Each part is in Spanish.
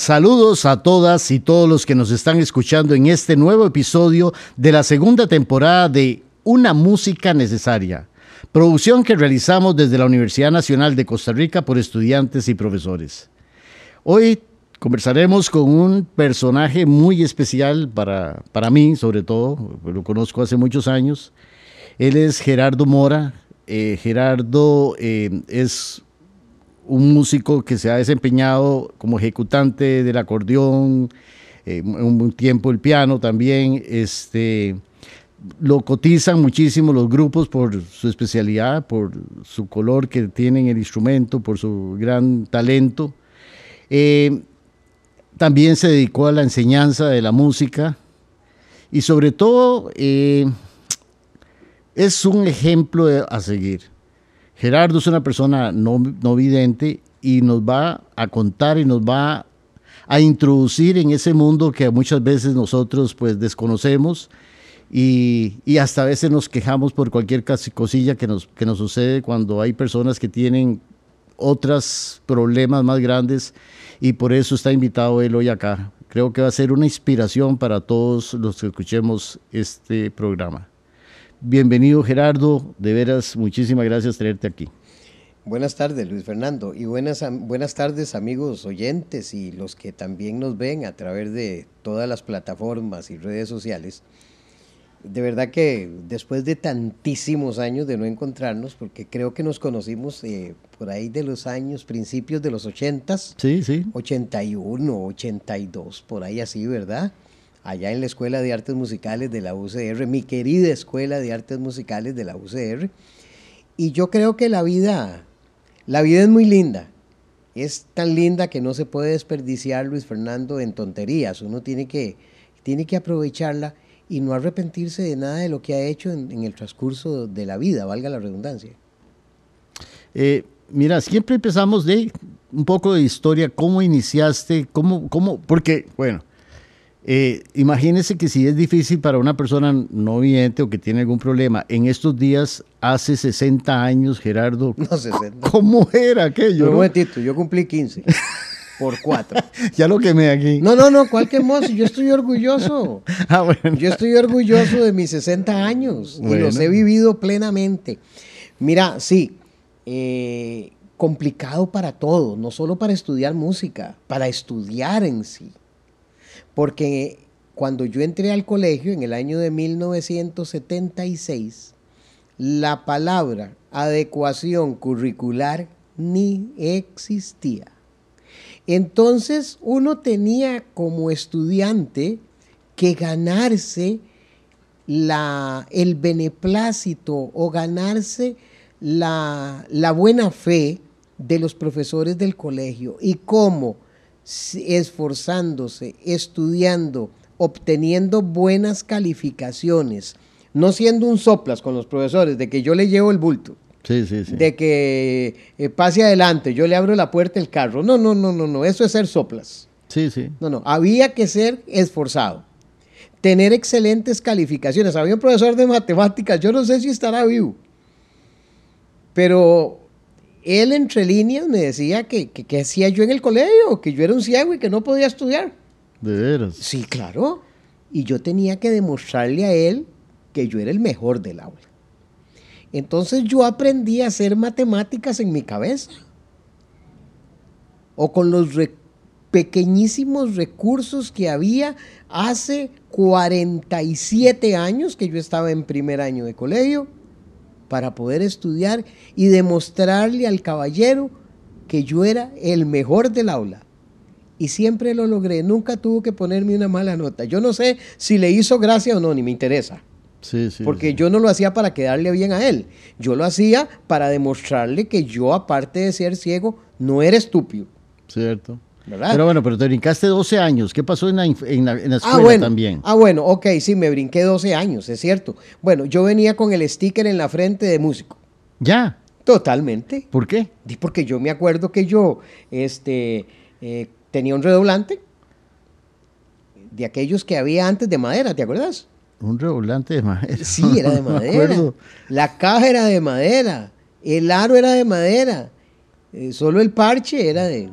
Saludos a todas y todos los que nos están escuchando en este nuevo episodio de la segunda temporada de Una Música Necesaria, producción que realizamos desde la Universidad Nacional de Costa Rica por estudiantes y profesores. Hoy conversaremos con un personaje muy especial para, para mí, sobre todo, lo conozco hace muchos años. Él es Gerardo Mora. Eh, Gerardo eh, es un músico que se ha desempeñado como ejecutante del acordeón, eh, un tiempo el piano también, este, lo cotizan muchísimo los grupos por su especialidad, por su color que tiene en el instrumento, por su gran talento. También se dedicó a la enseñanza de la música y sobre todo eh, es un ejemplo a seguir. Gerardo es una persona no, vidente y nos va a contar y nos va a introducir en ese mundo que muchas veces nosotros pues desconocemos y, hasta a veces nos quejamos por cualquier cosilla que nos, que nos sucede cuando hay personas que tienen otros problemas más grandes y por eso está invitado él hoy acá. Creo que va a ser una inspiración para todos los que escuchemos este programa. Bienvenido Gerardo, de veras muchísimas gracias tenerte aquí. Buenas tardes Luis Fernando y buenas, buenas tardes amigos oyentes y los que también nos ven a través de todas las plataformas y redes sociales. De verdad que después de tantísimos años de no encontrarnos, porque creo que nos conocimos eh, por ahí de los años, principios de los 80 Sí, sí. 81, 82, por ahí así, ¿verdad? allá en la Escuela de Artes Musicales de la UCR, mi querida Escuela de Artes Musicales de la UCR. Y yo creo que la vida, la vida es muy linda. Es tan linda que no se puede desperdiciar, Luis Fernando, en tonterías. Uno tiene que, tiene que aprovecharla y no arrepentirse de nada de lo que ha hecho en, el transcurso de la vida, valga la redundancia. Eh, mira, siempre empezamos de un poco de historia, cómo iniciaste, cómo, cómo, porque, bueno, eh, imagínense que si es difícil para una persona no vidente o que tiene algún problema, en estos días, hace 60 años, Gerardo, no, 60. ¿cómo era aquello? Un momentito, yo cumplí 15 por 4. ya lo quemé aquí. No, no, no, ¿cuál quemó? yo estoy orgulloso. Ah, bueno. Yo estoy orgulloso de mis 60 años y los he vivido plenamente. Mira, sí, eh, complicado para todo, no solo para estudiar música, para estudiar en sí porque cuando yo entré al colegio en el año de 1976, la palabra adecuación curricular ni existía. Entonces uno tenía como estudiante que ganarse la, el beneplácito o ganarse la, la buena fe de los profesores del colegio. ¿Y cómo? esforzándose, estudiando, obteniendo buenas calificaciones, no siendo un soplas con los profesores, de que yo le llevo el bulto. De que eh, pase adelante, yo le abro la puerta del carro. No, no, no, no, no, eso es ser soplas. Sí, sí. No, no, había que ser esforzado. Tener excelentes calificaciones. Había un profesor de matemáticas, yo no sé si estará vivo, pero él entre líneas me decía que, que, hacía yo en el colegio, que yo era un ciego y que no podía estudiar. ¿De veras? Sí, claro. Y yo tenía que demostrarle a él que yo era el mejor del aula. Entonces yo aprendí a hacer matemáticas en mi cabeza. O con los pequeñísimos recursos que había hace 47 años que yo estaba en primer año de colegio para poder estudiar y demostrarle al caballero que yo era el mejor del aula. Y siempre lo logré, nunca tuvo que ponerme una mala nota. Yo no sé si le hizo gracia o no, ni me interesa. Sí, sí, porque yo no lo hacía para quedarle bien a él. Yo lo hacía para demostrarle que yo, aparte de ser ciego, no era estúpido. Cierto. Pero bueno, pero te brincaste 12 años. ¿Qué pasó en la, en la, ah, escuela bueno, también? Ah, bueno, ok, sí, me brinqué 12 años, es cierto. Bueno, yo venía con el sticker en la frente de músico. ¿Ya? Totalmente. ¿Por qué? Porque yo me acuerdo que yo este, eh, tenía un redoblante de aquellos que había antes de madera, ¿te acuerdas? Un redoblante de madera. Sí, era de madera. La caja era de madera. El aro era de madera. Eh, solo el parche era de,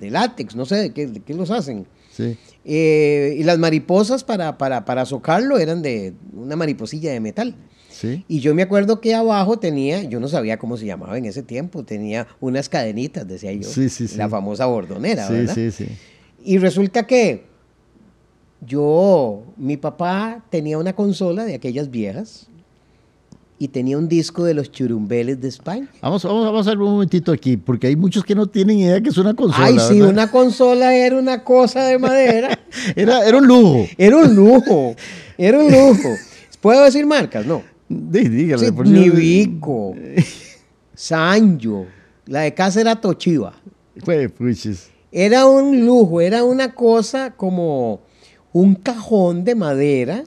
de, látex. No sé de qué, qué los hacen. Sí. Eh, y las mariposas para, para, para socarlo eran de una mariposilla de metal. Sí. Y yo me acuerdo que abajo tenía, yo no sabía cómo se llamaba en ese tiempo, tenía unas cadenitas, decía yo. Sí, sí, sí. La famosa bordonera, Sí, ¿verdad? sí, sí. Y resulta que yo, mi papá tenía una consola de aquellas viejas y tenía un disco de los churumbeles de España. Vamos, vamos, vamos a ver un momentito aquí, porque hay muchos que no tienen idea que es una consola. Ay, sí, ¿verdad? una consola era una cosa de madera. Era, era un lujo. Era un lujo, era un lujo. ¿Puedo decir marcas? No. Dí- dígale, Sí, por. Nibico, Sanyo, la de casa era puchis. Era un lujo, era una cosa como un cajón de madera.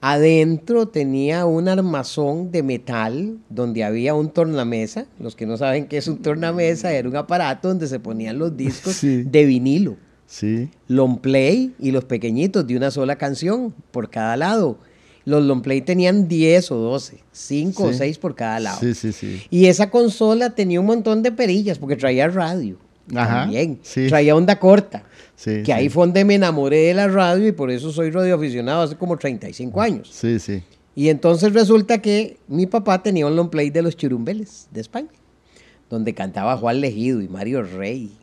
Adentro tenía un armazón de metal donde había un tornamesa. Los que no saben qué es un tornamesa, era un aparato donde se ponían los discos Sí. de vinilo. Sí. Long play y los pequeñitos de una sola canción por cada lado. Los long play tenían 10 o 12, 5 o Sí. 6 por cada lado. Sí, sí, sí. Y esa consola tenía un montón de perillas porque traía radio. También. Traía onda corta. Que ahí fue donde me enamoré de la radio y por eso soy radioaficionado hace como 35 años. Sí, sí. Y entonces resulta que mi papá tenía un long play de los churumbeles de España, donde cantaba Juan Legido y Mario Rey.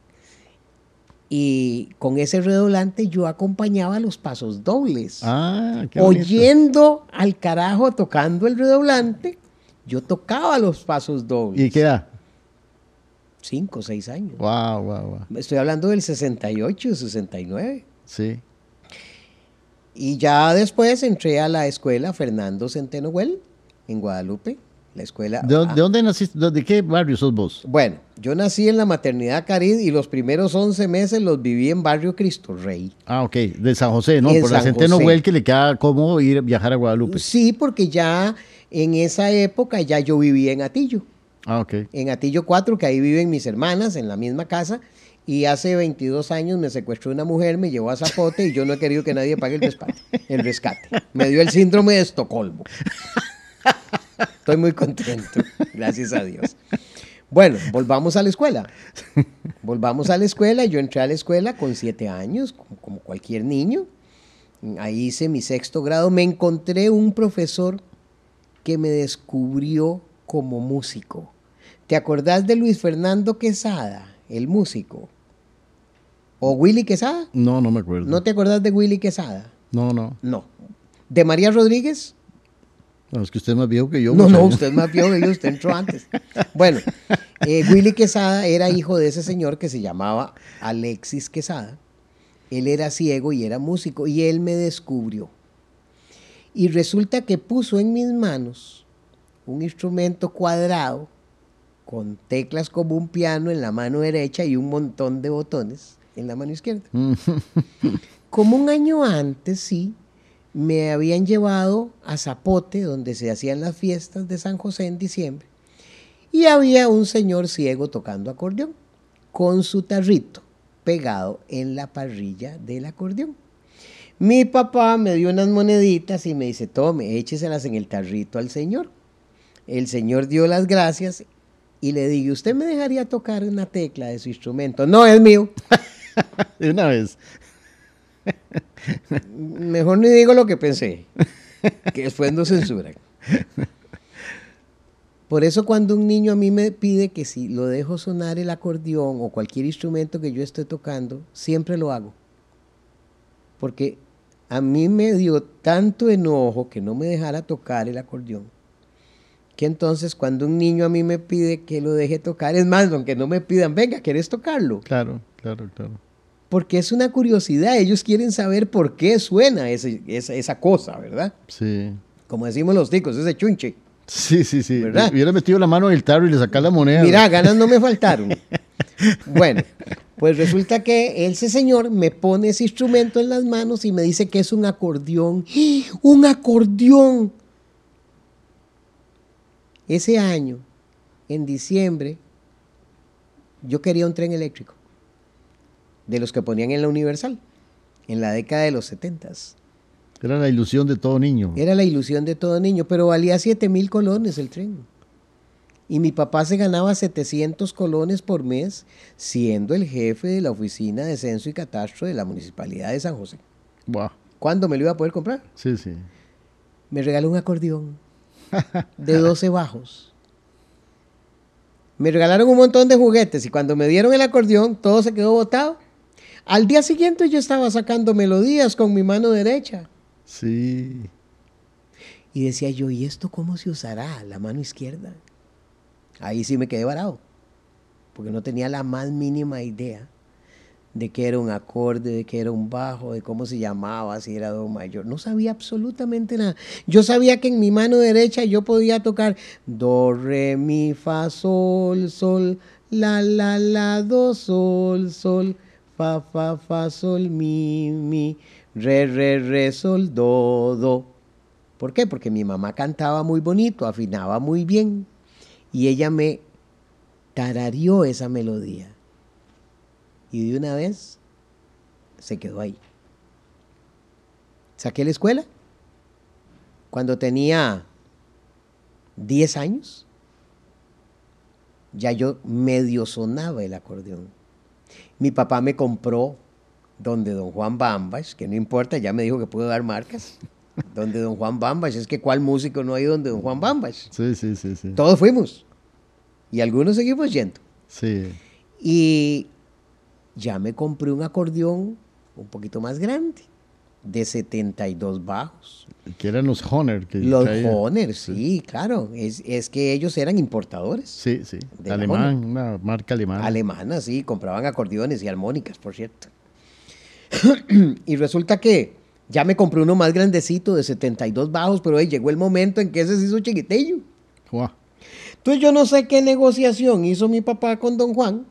Y con ese redolante yo acompañaba los pasos dobles. Ah, Oyendo al carajo tocando el redoblante, yo tocaba los pasos dobles. ¿Y qué edad? cinco o 6 años. Wow, wow, wow. Estoy hablando del 68, 69. Sí. Y ya después entré a la escuela Fernando Centeno Güell en Guadalupe. La escuela. ¿De, dónde naciste? ¿De qué barrio sos vos? Bueno, yo nací en la maternidad Carid y los primeros 11 meses los viví en barrio Cristo Rey. Ah, ok, de San José, ¿no? Por la Centeno Güell que le queda cómodo ir viajar a Guadalupe. Sí, porque ya en esa época ya yo vivía en Atillo. Ah. En Atillo 4, que ahí viven mis hermanas en la misma casa. Y hace 22 años me secuestró una mujer, me llevó a Zapote y yo no he querido que nadie pague el rescate. El rescate. Me dio el síndrome de Estocolmo. Estoy muy contento, gracias a Dios. Bueno, volvamos a la escuela. Volvamos a la escuela. Yo entré a la escuela con siete años, como cualquier niño. Ahí hice mi sexto grado. Me encontré un profesor que me descubrió como músico. ¿Te acordás de Luis Fernando Quesada, el músico? ¿O Willy Quesada? No, no me acuerdo. ¿No te acordás de Willy Quesada? No, no. No. ¿De María Rodríguez? No, es que usted es más viejo que yo. No, muchacho. no, usted es más viejo que yo, usted entró antes. Bueno, eh, Willy Quesada era hijo de ese señor que se llamaba Alexis Quesada. Él era ciego y era músico y él me descubrió. Y resulta que puso en mis manos un instrumento cuadrado con teclas como un piano en la mano derecha y un montón de botones en la mano izquierda. Como un año antes, sí, me habían llevado a Zapote, donde se hacían las fiestas de San José en diciembre, y había un señor ciego tocando acordeón, con su tarrito pegado en la parrilla del acordeón. Mi papá me dio unas moneditas y me dice, tome, écheselas en el tarrito al señor. El señor dio las gracias y le dije, ¿usted me dejaría tocar una tecla de su instrumento? No, es mío. De una vez. Mejor ni digo lo que pensé, que después no censuran. Por eso cuando un niño a mí me pide que si lo dejo sonar el acordeón o cualquier instrumento que yo esté tocando, siempre lo hago. Porque a mí me dio tanto enojo que no me dejara tocar el acordeón, que entonces cuando un niño a mí me pide que lo deje tocar, es más, aunque no me pidan, venga, ¿quieres tocarlo? Claro, claro, claro. Porque es una curiosidad, ellos quieren saber por qué suena ese- esa, esa cosa, ¿verdad? Sí. Como decimos los ticos, ese chunche. Sí, sí, sí. ¿Verdad? Hubiera metido la mano en el tarro y le sacar la moneda. Mira, ganas no me faltaron. Bueno, pues resulta que ese señor me pone ese instrumento en las manos y me dice que es un acordeón. ¡Ah! ¡Un acordeón! Ese año, en diciembre, yo quería un tren eléctrico. De los que ponían en la Universal, en la década de los setentas. Era la ilusión de todo niño. Era la ilusión de todo niño, pero valía 7 mil colones el tren. Y mi papá se ganaba 700 colones por mes siendo el jefe de la oficina de censo y catastro de la municipalidad de San José. Wow. ¿Cuándo me lo iba a poder comprar? Sí, sí. Me regaló un acordeón de 12 bajos. Me regalaron un montón de juguetes y cuando me dieron el acordeón todo se quedó botado. Al día siguiente yo estaba sacando melodías con mi mano derecha. Sí. Y decía yo, ¿y esto cómo se usará? La mano izquierda. Ahí sí me quedé varado, porque no tenía la más mínima idea de qué era un acorde, de qué era un bajo, de cómo se llamaba, si era do mayor. No sabía absolutamente nada. Yo sabía que en mi mano derecha yo podía tocar do, re, mi, fa, sol, sol, la, la, la, do, sol, sol, fa, fa, fa, sol, mi, mi, re, re, re, sol, do, do. ¿Por qué? Porque mi mamá cantaba muy bonito, afinaba muy bien y ella me tarareó esa melodía. Y de una vez se quedó ahí. Saqué la escuela cuando tenía 10 años. Ya yo medio sonaba el acordeón. Mi papá me compró donde don Juan Bambas, que no importa, ya me dijo que puedo dar marcas, donde don Juan Bambas, es que cuál músico no ha ido donde don Juan Bambas. Sí, sí, sí, sí. Todos fuimos. Y algunos seguimos yendo. Sí. Y ya me compré un acordeón un poquito más grande, de 72 bajos. Que eran los Honor. Que Los traía. Honor, sí, claro. Es, es que ellos eran importadores. Sí, sí. Alemán, una marca alemana. Alemanas, sí, compraban acordeones y armónicas, por cierto. y resulta que ya me compré uno más grandecito de 72 bajos, pero ahí llegó el momento en que ese se hizo chiquitillo. Guau. Entonces yo no sé qué negociación hizo mi papá con don Juan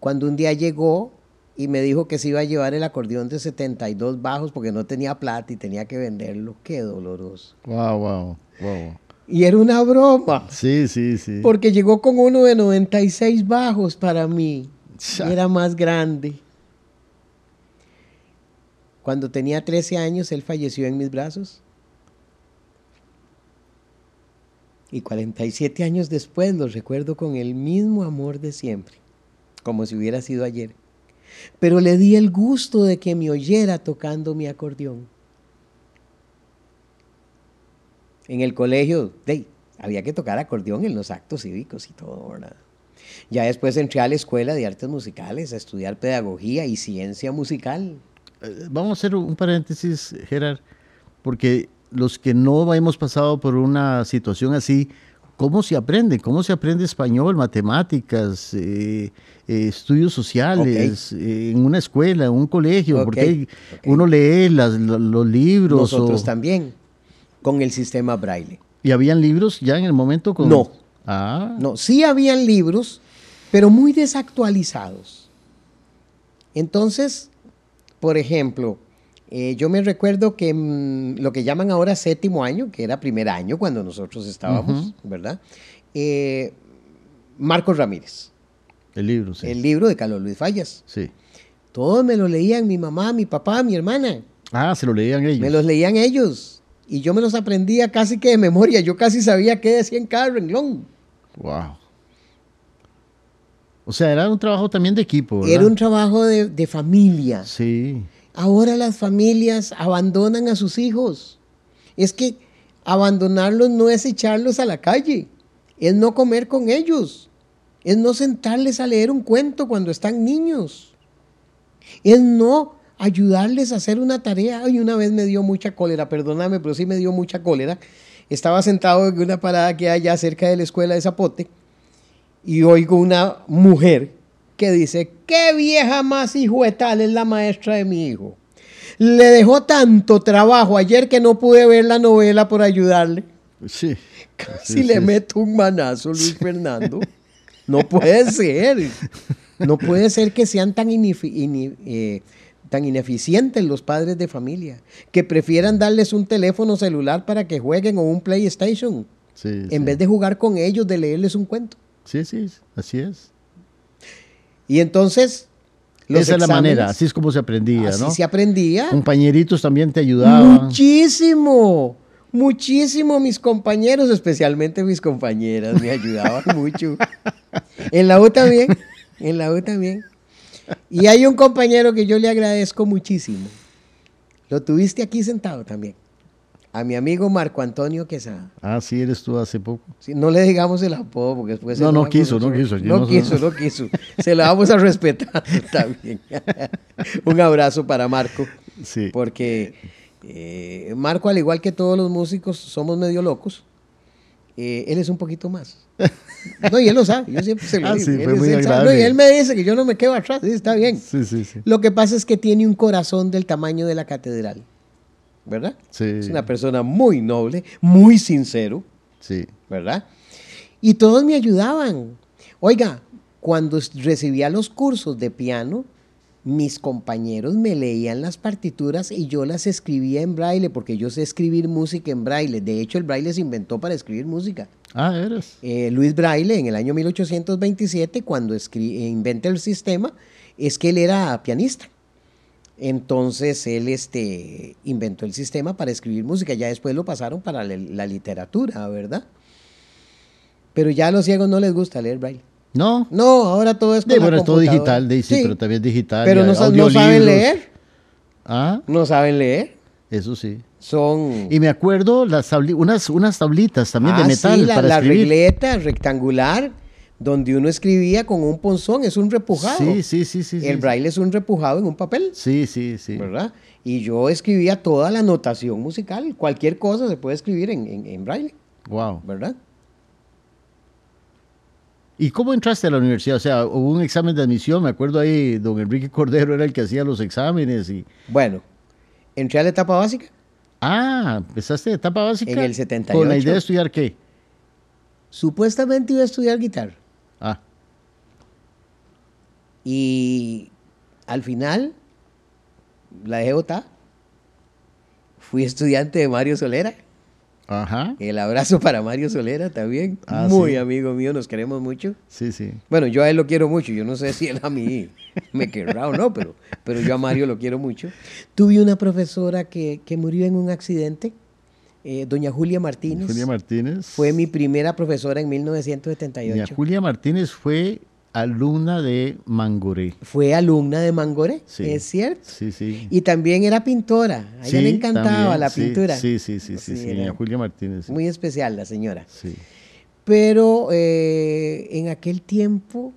cuando un día llegó y me dijo que se iba a llevar el acordeón de 72 bajos porque no tenía plata y tenía que venderlo. Qué doloroso. Wow, wow, wow. Y era una broma, Sí, sí, sí. porque llegó con uno de 96 bajos para mí. Cha. Era más grande. Cuando tenía 13 años, él falleció en mis brazos. Y 47 años después lo recuerdo con el mismo amor de siempre, como si hubiera sido ayer. Pero le di el gusto de que me oyera tocando mi acordeón. En el colegio, de, había que tocar acordeón en los actos cívicos y todo, ¿verdad? Ya después entré a la escuela de artes musicales a estudiar pedagogía y ciencia musical. Eh, Vamos a hacer un paréntesis, Gerard, porque los que no hemos pasado por una situación así, ¿cómo se aprende? ¿Cómo se aprende español, matemáticas, eh, eh, estudios sociales, eh, en una escuela, en un colegio? Porque uno lee las- lo- los libros. Nosotros o- también, con el sistema braille. ¿Y habían libros ya en el momento? Con... No. Ah, No, sí habían libros, pero muy desactualizados. Entonces, por ejemplo, eh, yo me recuerdo que mm, lo que llaman ahora séptimo año, que era primer año cuando nosotros estábamos, ¿verdad? Eh, Marcos Ramírez, el libro, sí. el libro de Carlos Luis Fallas. Sí. Todos me lo leían mi mamá, mi papá, mi hermana. Ah, se lo leían ellos. Me los leían ellos. Y yo me los aprendía casi que de memoria. Yo casi sabía qué decía en cada renglón. Wow. O sea, era un trabajo también de equipo, ¿verdad? Era un trabajo de, de familia. Sí. Ahora las familias abandonan a sus hijos. Es que abandonarlos no es echarlos a la calle, es no comer con ellos, es no sentarles a leer un cuento cuando están niños, es no ayudarles a hacer una tarea. Ay, una vez me dio mucha cólera, perdóname, pero sí me dio mucha cólera. Estaba sentado en una parada que hay allá cerca de la escuela de Zapote y oigo una mujer que dice, qué vieja más hijuetal es la maestra de mi hijo. Le dejó tanto trabajo ayer que no pude ver la novela por ayudarle. Sí. Casi Sí, le sí. meto un manazo, Luis Fernando. No puede ser. No puede ser que sean tan, eh, tan ineficientes los padres de familia, que prefieran darles un teléfono celular para que jueguen o un PlayStation, en vez de jugar con ellos, de leerles un cuento. Sí, sí, así es. Y entonces, los Esa es la manera, así es como se aprendía, Así ¿no? se aprendía. Compañeritos también te ayudaban. Muchísimo, muchísimo mis compañeros, especialmente mis compañeras, me ayudaban mucho. En la U también, en la U también. Y hay un compañero que yo le agradezco muchísimo. Lo tuviste aquí sentado también. A mi amigo Marco Antonio Quesada. Ah, sí, eres tú hace poco. Sí, no le digamos el apodo porque después... No, no enoja con quiso, no quiso, No no quiso, no quiso. Se lo vamos a respetar también. Un abrazo para Marco. Sí. Porque eh, Marco, al igual que todos los músicos, somos medio locos. Eh, él es un poquito más. No, y él lo sabe. Yo siempre se lo Ah, digo. sí, Él muy él sabe. agradable. No, y él me dice que yo no me quedo atrás. Sí, está bien. Sí, sí, sí. Lo que pasa es que tiene un corazón del tamaño de la catedral. ¿Verdad? Sí. Es una persona muy noble, muy sincero. Sí. ¿verdad? Y todos me ayudaban. Oiga, cuando recibía los cursos de piano, mis compañeros me leían las partituras y yo las escribía en braille, porque yo sé escribir música en braille. De hecho, el braille se inventó para escribir música. Ah, eres. Eh, Luis Braille, en el año 1827, cuando inventa el sistema, es que él era pianista. Entonces él este, inventó el sistema para escribir música. Ya después lo pasaron para la, la literatura, ¿verdad? Pero ya a los ciegos no les gusta leer braille. No. No, ahora todo es con Sí, bueno, es todo digital, de, sí, pero también digital. Pero no, sa- no saben leer. Ah, No saben leer. eso sí. Son... Y me acuerdo las tabli- unas, unas tablitas también de Ah, metal sí, la, para la escribir. regleta rectangular donde uno escribía con un ponzón, es un repujado. Sí, sí, sí, sí. el sí. braille es un repujado en un papel, Sí, sí, sí. ¿verdad? Y yo escribía toda la notación musical, cualquier cosa se puede escribir en, en- en braille, Wow. ¿verdad? ¿Y cómo entraste a la universidad? O sea, hubo un examen de admisión, me acuerdo ahí, don Enrique Cordero era el que hacía los exámenes y... Bueno, entré a la etapa básica, Ah, empezaste de etapa básica. En el 78. Con la idea de estudiar qué. supuestamente iba a estudiar guitarra y al final la dejé botada. Fui estudiante de Mario Solera. ajá. El abrazo para Mario Solera también. Ah, Muy sí. amigo mío, nos queremos mucho. Sí, sí. Bueno, yo a él lo quiero mucho. Yo no sé si él a mí me querrá o no, pero, pero yo a Mario lo quiero mucho. Tuve una profesora que, que murió en un accidente, eh, doña Julia Martínez. Julia Martínez. Fue mi primera profesora en Doña 1978. Julia Martínez fue alumna de Mangoré. Fue alumna de Mangoré, Sí. es cierto. Sí, sí. Y también era pintora. A ella Sí, le encantaba también, la sí, pintura. Sí, sí, sí, sí, doña Julia Martínez. Muy especial la señora. Sí. Pero eh, en aquel tiempo,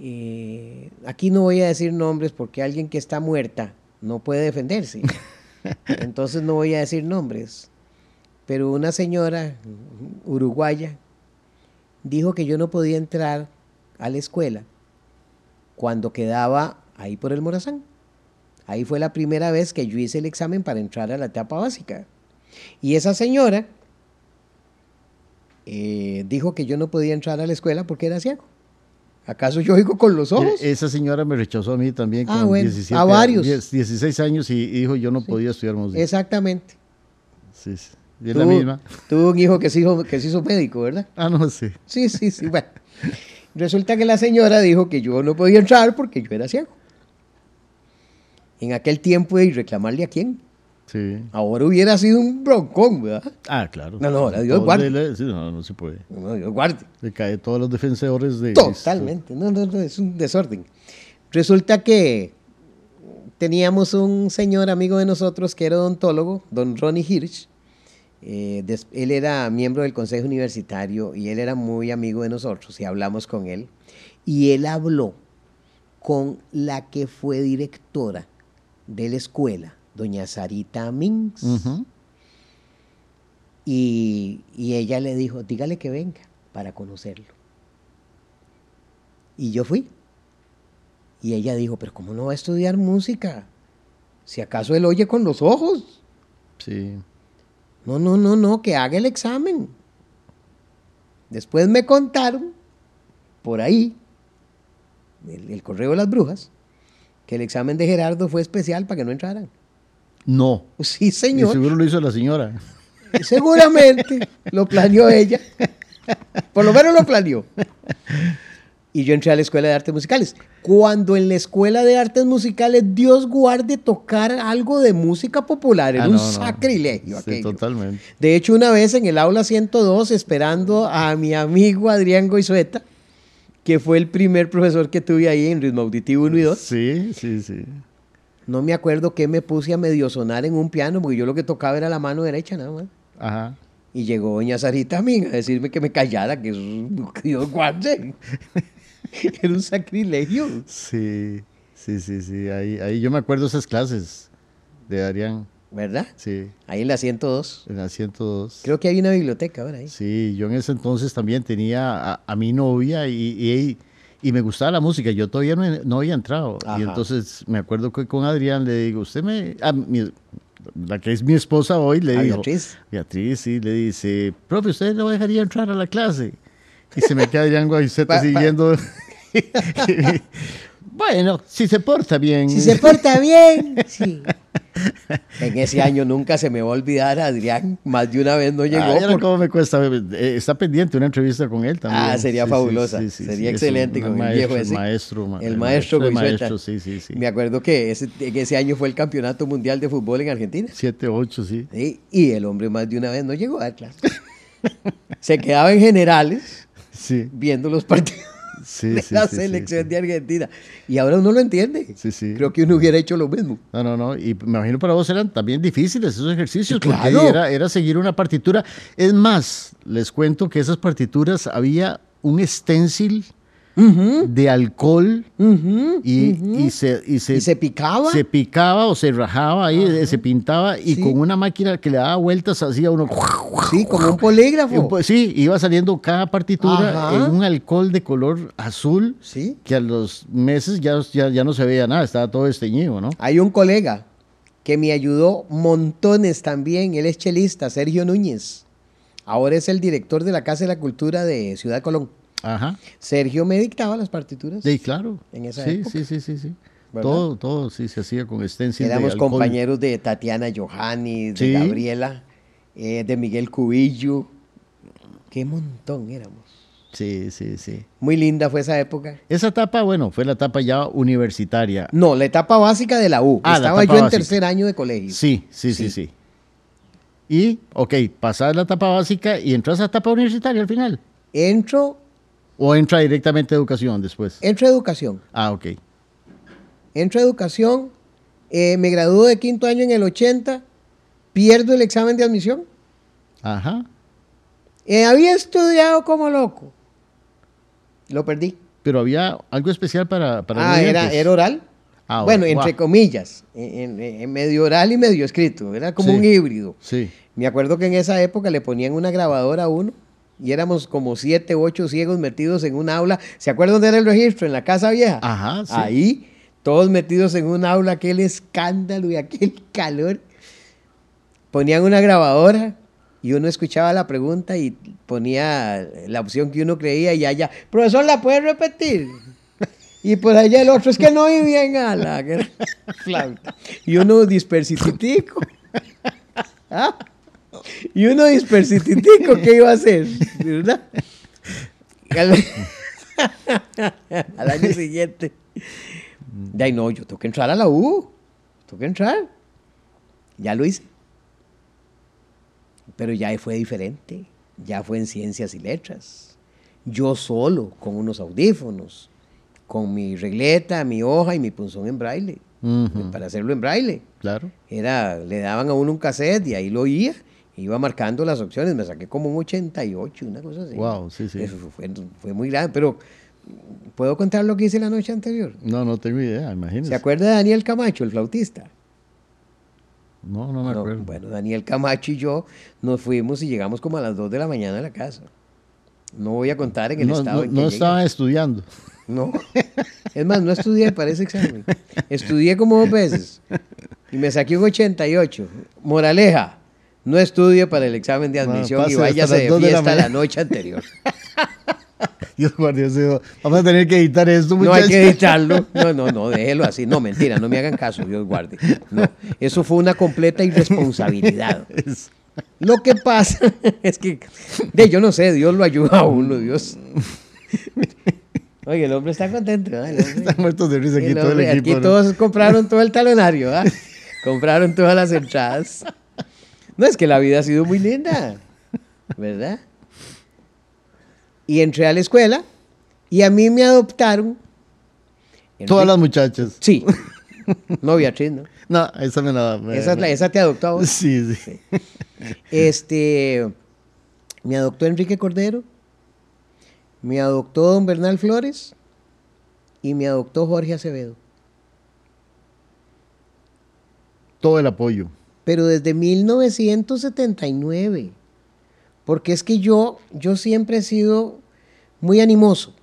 eh, aquí no voy a decir nombres porque alguien que está muerta no puede defenderse. Entonces no voy a decir nombres. Pero una señora uruguaya dijo que yo no podía entrar a la escuela cuando quedaba ahí por el Morazán. Ahí fue la primera vez que yo hice el examen para entrar a la etapa básica. Y esa señora eh, dijo que yo no podía entrar a la escuela porque era ciego. ¿Acaso yo oigo con los ojos? E- Esa señora me rechazó a mí también Ah, con bueno, 17, a varios. 10, 16 años y dijo yo no podía estudiar música. Exactamente. Sí, sí. Y es la Tuvo- misma. Tuvo un hijo que se hizo, que se hizo médico, ¿verdad? Ah, no sé. Sí, sí, sí. Bueno, resulta que la señora dijo que yo no podía entrar porque yo era ciego. En aquel tiempo, ¿y reclamarle a quién? Sí. Ahora hubiera sido un broncón, ¿verdad? Ah, claro. No, no, ahora Dios guarde. le- sí, no, no se puede. No, Dios guarde. Le cae todos los defensores de... Totalmente. No, no, no, es un desorden. Resulta que teníamos un señor amigo de nosotros que era odontólogo, don Ronnie Hirsch. Eh, él era miembro del consejo universitario y él era muy amigo de nosotros y hablamos con él. Y él habló con la que fue directora de la escuela, doña Sarita Mins. Ujú. Y, y ella le dijo, dígale que venga para conocerlo. Y yo fui. Y ella dijo, pero ¿cómo no va a estudiar música? Si acaso él oye con los ojos. Sí. No, no, no, no, que haga el examen. Después me contaron, por ahí, el, el correo de las brujas, que el examen de Gerardo fue especial para que no entraran. No. Sí, Y señor. seguro lo hizo la señora. Seguramente lo planeó ella. Por lo menos lo planeó. y yo entré a la Escuela de Artes Musicales. Cuando en la Escuela de Artes Musicales, Dios guarde tocar algo de música popular, era Ah, un no, no. sacrilegio. Sí, totalmente. De hecho, una vez en el aula 102, esperando a mi amigo Adrián Goizueta, que fue el primer profesor que tuve ahí en ritmo auditivo 1 y 2, Sí, sí, sí. no me acuerdo qué me puse a medio sonar en un piano, porque yo lo que tocaba era la mano derecha nada más. Ajá. Y llegó doña Sarita a mí a decirme que me callara, que Dios guarde. Era un sacrilegio. Sí, sí, sí, sí. Ahí, ahí yo me acuerdo esas clases de Adrián. ¿Verdad? Sí, Ahí en la 102. en la 102. Creo que hay una biblioteca ahora ahí. Sí, yo en ese entonces también tenía a, a mi novia y, y, y me gustaba la música. Yo todavía no, no había entrado. Ajá. Y entonces me acuerdo que con Adrián le digo, usted me... a mi- la que es mi esposa hoy le A digo... Beatriz. Beatriz, sí, le dice, profe, ¿usted no dejaría entrar a la clase? Y se me queda Adrián pa- siguiendo... bueno, si se porta bien. Si se porta bien. Sí. En ese año nunca se me va a olvidar, Adrián. Más de una vez no llegó. Ay, ahora por- cómo me cuesta. eh, Está pendiente una entrevista con él también. Ah, sería Sí, fabulosa. sí, sí, sería excelente con el maestro, viejo ese. maestro, ma- el maestro de Goizueta. maestros, sí, sí, sí. Me acuerdo que ese, que ese año fue el campeonato mundial de fútbol en Argentina. 7, 8, sí. Sí, y el hombre más de una vez no llegó a dar clase. se quedaba en generales Sí, viendo los partidos sí, de la selección de Argentina. Y ahora uno lo entiende. Creo que uno hubiera hecho lo mismo. No, no, no. Y me imagino para vos eran también difíciles esos ejercicios, porque Claro. era, era seguir una partitura. Es más, les cuento que esas partituras había un stencil de alcohol y, se, y se, ¿Y se picaba? se picaba o se rajaba ahí, se pintaba y Sí. con una máquina que le daba vueltas hacía uno. Sí, como un polígrafo. sí, iba saliendo cada partitura Ajá. en un alcohol de color azul Sí. que a los meses ya, ya, ya no se veía nada, estaba todo esteñido, ¿no? Hay un colega que me ayudó montones también. Él es chelista, Sergio Núñez. Ahora es el director de la Casa de la Cultura de Ciudad Colón. Ajá. Sergio me dictaba las partituras. Sí, claro. En esa sí, época. sí, sí, sí, sí. ¿Verdad? Todo, todo sí se hacía con stencil Éramos compañeros de Tatiana Johanny, de Sí. Gabriela, eh, de Miguel Cubillo. Qué montón éramos. Sí, sí, sí. Muy linda fue esa época. Esa etapa, bueno, fue la etapa ya universitaria. No, la etapa básica de la U. Ah, la Estaba etapa yo en básica. tercer año de colegio. Sí, sí, sí, sí. Y, ok, pasas la etapa básica y entras a la etapa universitaria al final. Entro, ¿O entra directamente a educación después? entro a educación. Ah, ok. Entro a educación, eh, me gradúo de quinto año en el 80, pierdo el examen de admisión. Ajá. Eh, había estudiado como loco. Lo perdí. Pero había algo especial para, para ah, era, era oral. Ah, bueno, entre comillas, en, en- en medio oral y medio escrito. Era como Sí. un híbrido. Sí. Me acuerdo que en esa época le ponían una grabadora a uno y éramos como siete u ocho ciegos metidos en un aula. ¿Se acuerdan dónde era el registro? En la Casa Vieja. Ajá, sí. Ahí, todos metidos en un aula, aquel escándalo y aquel calor. Ponían una grabadora y uno escuchaba la pregunta y ponía la opción que uno creía y allá, profesor, ¿la puede repetir? Y por allá el otro, es que no oí bien a la que era flauta. Y uno dispersititico. ¿Ah? Y uno dispersititico, ¿qué iba a hacer? ¿Verdad? Al, año siguiente. De ahí no, yo tengo que entrar a la U. Tengo que entrar. Ya lo hice. Pero ya fue diferente. Ya fue en ciencias y letras. Yo solo, con unos audífonos, con mi regleta, mi hoja y mi punzón en braille. Ujú. Para hacerlo en braille. Claro. Era, le daban a uno un cassette y ahí lo oía. Iba marcando las opciones. Me saqué como un 88, una cosa así. Wow, sí, sí. Eso fue, fue muy grande. Pero, ¿puedo contar lo que hice la noche anterior? No, no tengo idea, imagínese. ¿Se acuerda de Daniel Camacho, el flautista? No, no me No, acuerdo. bueno, Daniel Camacho y yo nos fuimos y llegamos como a las 2 de la mañana a la casa. No voy a contar en el no estado no, en que no estaban estudiando. No. Es más, no estudié para ese examen. Estudié como dos veces y me saqué un 88. Moraleja, no estudie para el examen de admisión pase y váyase de dos de la fiesta la, noche anterior. Dios mío. Vamos a tener que editar esto, No hay que editarlo. No, no, no, déjelo así. No, mentira, no me hagan caso, Dios guarde. No, eso fue una completa irresponsabilidad. Es- Lo que pasa es que, de, yo no sé, Dios lo ayuda a uno, Dios. Oye, el hombre está contento. ¿eh? Hombre- Están muertos de risa aquí el todo el equipo. aquí ¿no? todos compraron todo el talonario, ¿ah? compraron todas las entradas. No, es que la vida ha sido muy linda, ¿verdad? Y entré a la escuela y a mí me adoptaron. Todas las muchachas. Sí. No, Beatriz, ¿no? No, esa me la... me- Esa, te adoptó a vos. Sí, sí. Este, me adoptó Enrique Cordero, me adoptó don Bernal Flores y me adoptó Jorge Acevedo. Todo el apoyo. Pero desde 1979, porque es que yo, yo siempre he sido muy animoso.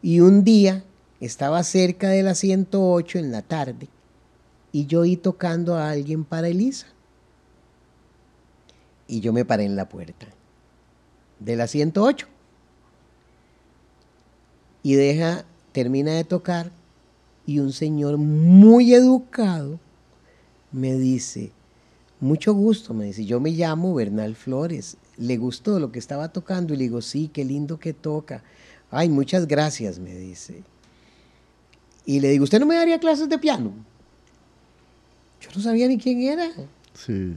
Y un día estaba cerca de la 108 en la tarde y yo oí tocando a alguien para Elisa. Y yo me paré en la puerta de la 108. Y deja, termina de tocar y un señor muy educado me dice, mucho gusto, me dice, yo me llamo Bernal Flores, ¿le gustó lo que estaba tocando? Y le digo, sí, qué lindo que toca. Ay, muchas gracias, me dice. Y le digo, ¿usted no me daría clases de piano? Yo no sabía ni quién era. Sí.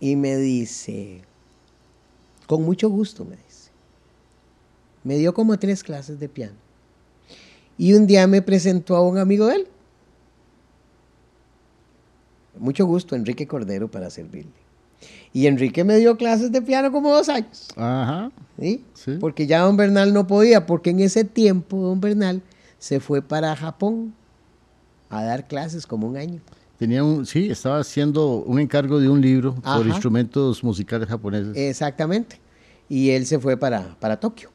Y me dice, con mucho gusto, me dice. Me dio como tres clases de piano. Y un día me presentó a un amigo de él. Mucho gusto, Enrique Cordero, para servirle. Y Enrique me dio clases de piano como dos años. Ajá. ¿sí? Sí. Porque ya don Bernal no podía, porque en ese tiempo don Bernal se fue para Japón a dar clases como un año. Tenía un, sí, estaba haciendo un encargo de un libro Ajá. sobre instrumentos musicales japoneses. Exactamente. Y él se fue para, para Tokio.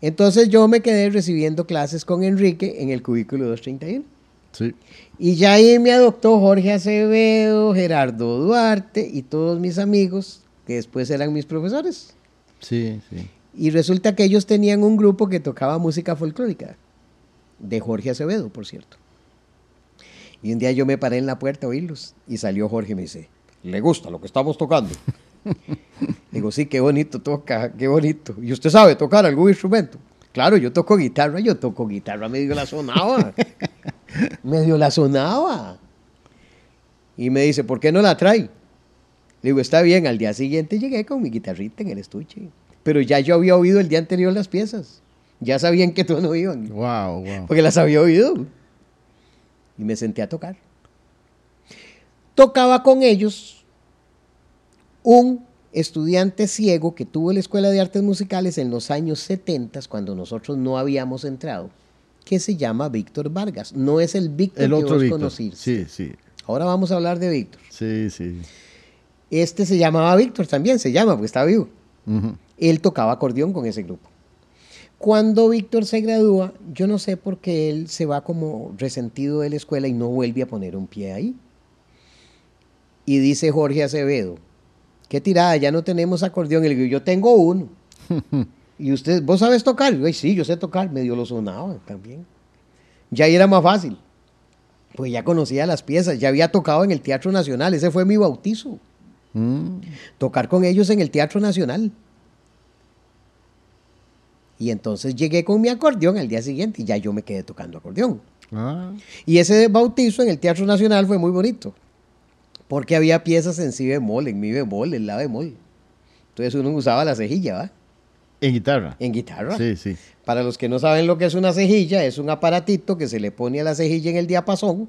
Entonces yo me quedé recibiendo clases con Enrique en el cubículo 231. Sí. Y ya ahí me adoptó Jorge Acevedo, Gerardo Duarte y todos mis amigos, que después eran mis profesores. Sí, sí. Y resulta que ellos tenían un grupo que tocaba música folclórica, de Jorge Acevedo, por cierto. Y un día yo me paré en la puerta a oírlos y salió Jorge y me dice, ¿le gusta lo que estamos tocando? Digo, sí, qué bonito toca, qué bonito. ¿Y usted sabe tocar algún instrumento? Claro, yo toco guitarra, yo toco guitarra, medio la sonaba. medio la sonaba. Y me dice, ¿por qué no la trae? Le digo, está bien, al día siguiente llegué con mi guitarrita en el estuche. Pero ya yo había oído el día anterior las piezas. Ya sabía en qué tono iban. Wow, wow. Porque las había oído. Y me senté a tocar. Tocaba con ellos un estudiante ciego que tuvo la Escuela de Artes Musicales en los años 70, cuando nosotros no habíamos entrado, que se llama Víctor Vargas. No es el Víctor El que otro vos Víctor. conociste. Sí, sí. Ahora vamos a hablar de Víctor. Sí, sí. Este se llamaba Víctor también, se llama, porque está vivo. Él tocaba acordeón con ese grupo. Cuando Víctor se gradúa, yo no sé por qué él se va como resentido de la escuela y no vuelve a poner un pie ahí. Y dice Jorge Acevedo, qué tirada, ya no tenemos acordeón. Y le digo, yo tengo uno. y usted, ¿vos sabes tocar? Y yo, "Ay, sí, yo sé tocar, medio lo sonaba también. Ya ahí era más fácil. Pues ya conocía las piezas, ya había tocado en el Teatro Nacional, ese fue mi bautizo. Mm. Tocar con ellos en el Teatro Nacional. Y entonces llegué con mi acordeón al día siguiente y ya yo me quedé tocando acordeón. Ah, Y ese bautizo en el Teatro Nacional fue muy bonito, porque había piezas en si bemol, en mi bemol, en la bemol. Entonces uno usaba la cejilla, ¿va? en guitarra. En guitarra. Sí, sí. Para los que no saben lo que es una cejilla, es un aparatito que se le pone a la cejilla en el diapasón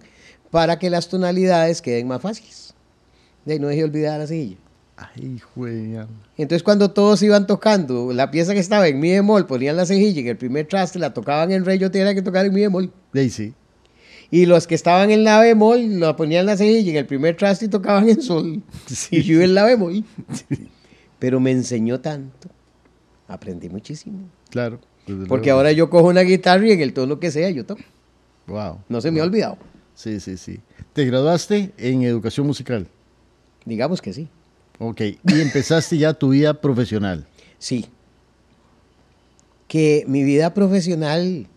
para que las tonalidades queden más fáciles. De ahí no deje olvidar la cejilla. Ay, güey. Entonces cuando todos iban tocando la pieza que estaba en mi bemol, ponían la cejilla y en el primer traste la tocaban en re, yo tenía que tocar en mi bemol. Ahí sí. Y los que estaban en la bemol, la ponían la cejilla y en el primer traste y tocaban en sol. Y yo en la bemol. Pero me enseñó tanto. Aprendí muchísimo. Claro. Porque ahora yo cojo una guitarra y en el tono que sea yo toco. Wow. No se me ha olvidado. Sí, sí, sí. Te graduaste en educación musical. Digamos que sí. Ok. Y empezaste ya tu vida profesional. Sí. Que mi vida profesional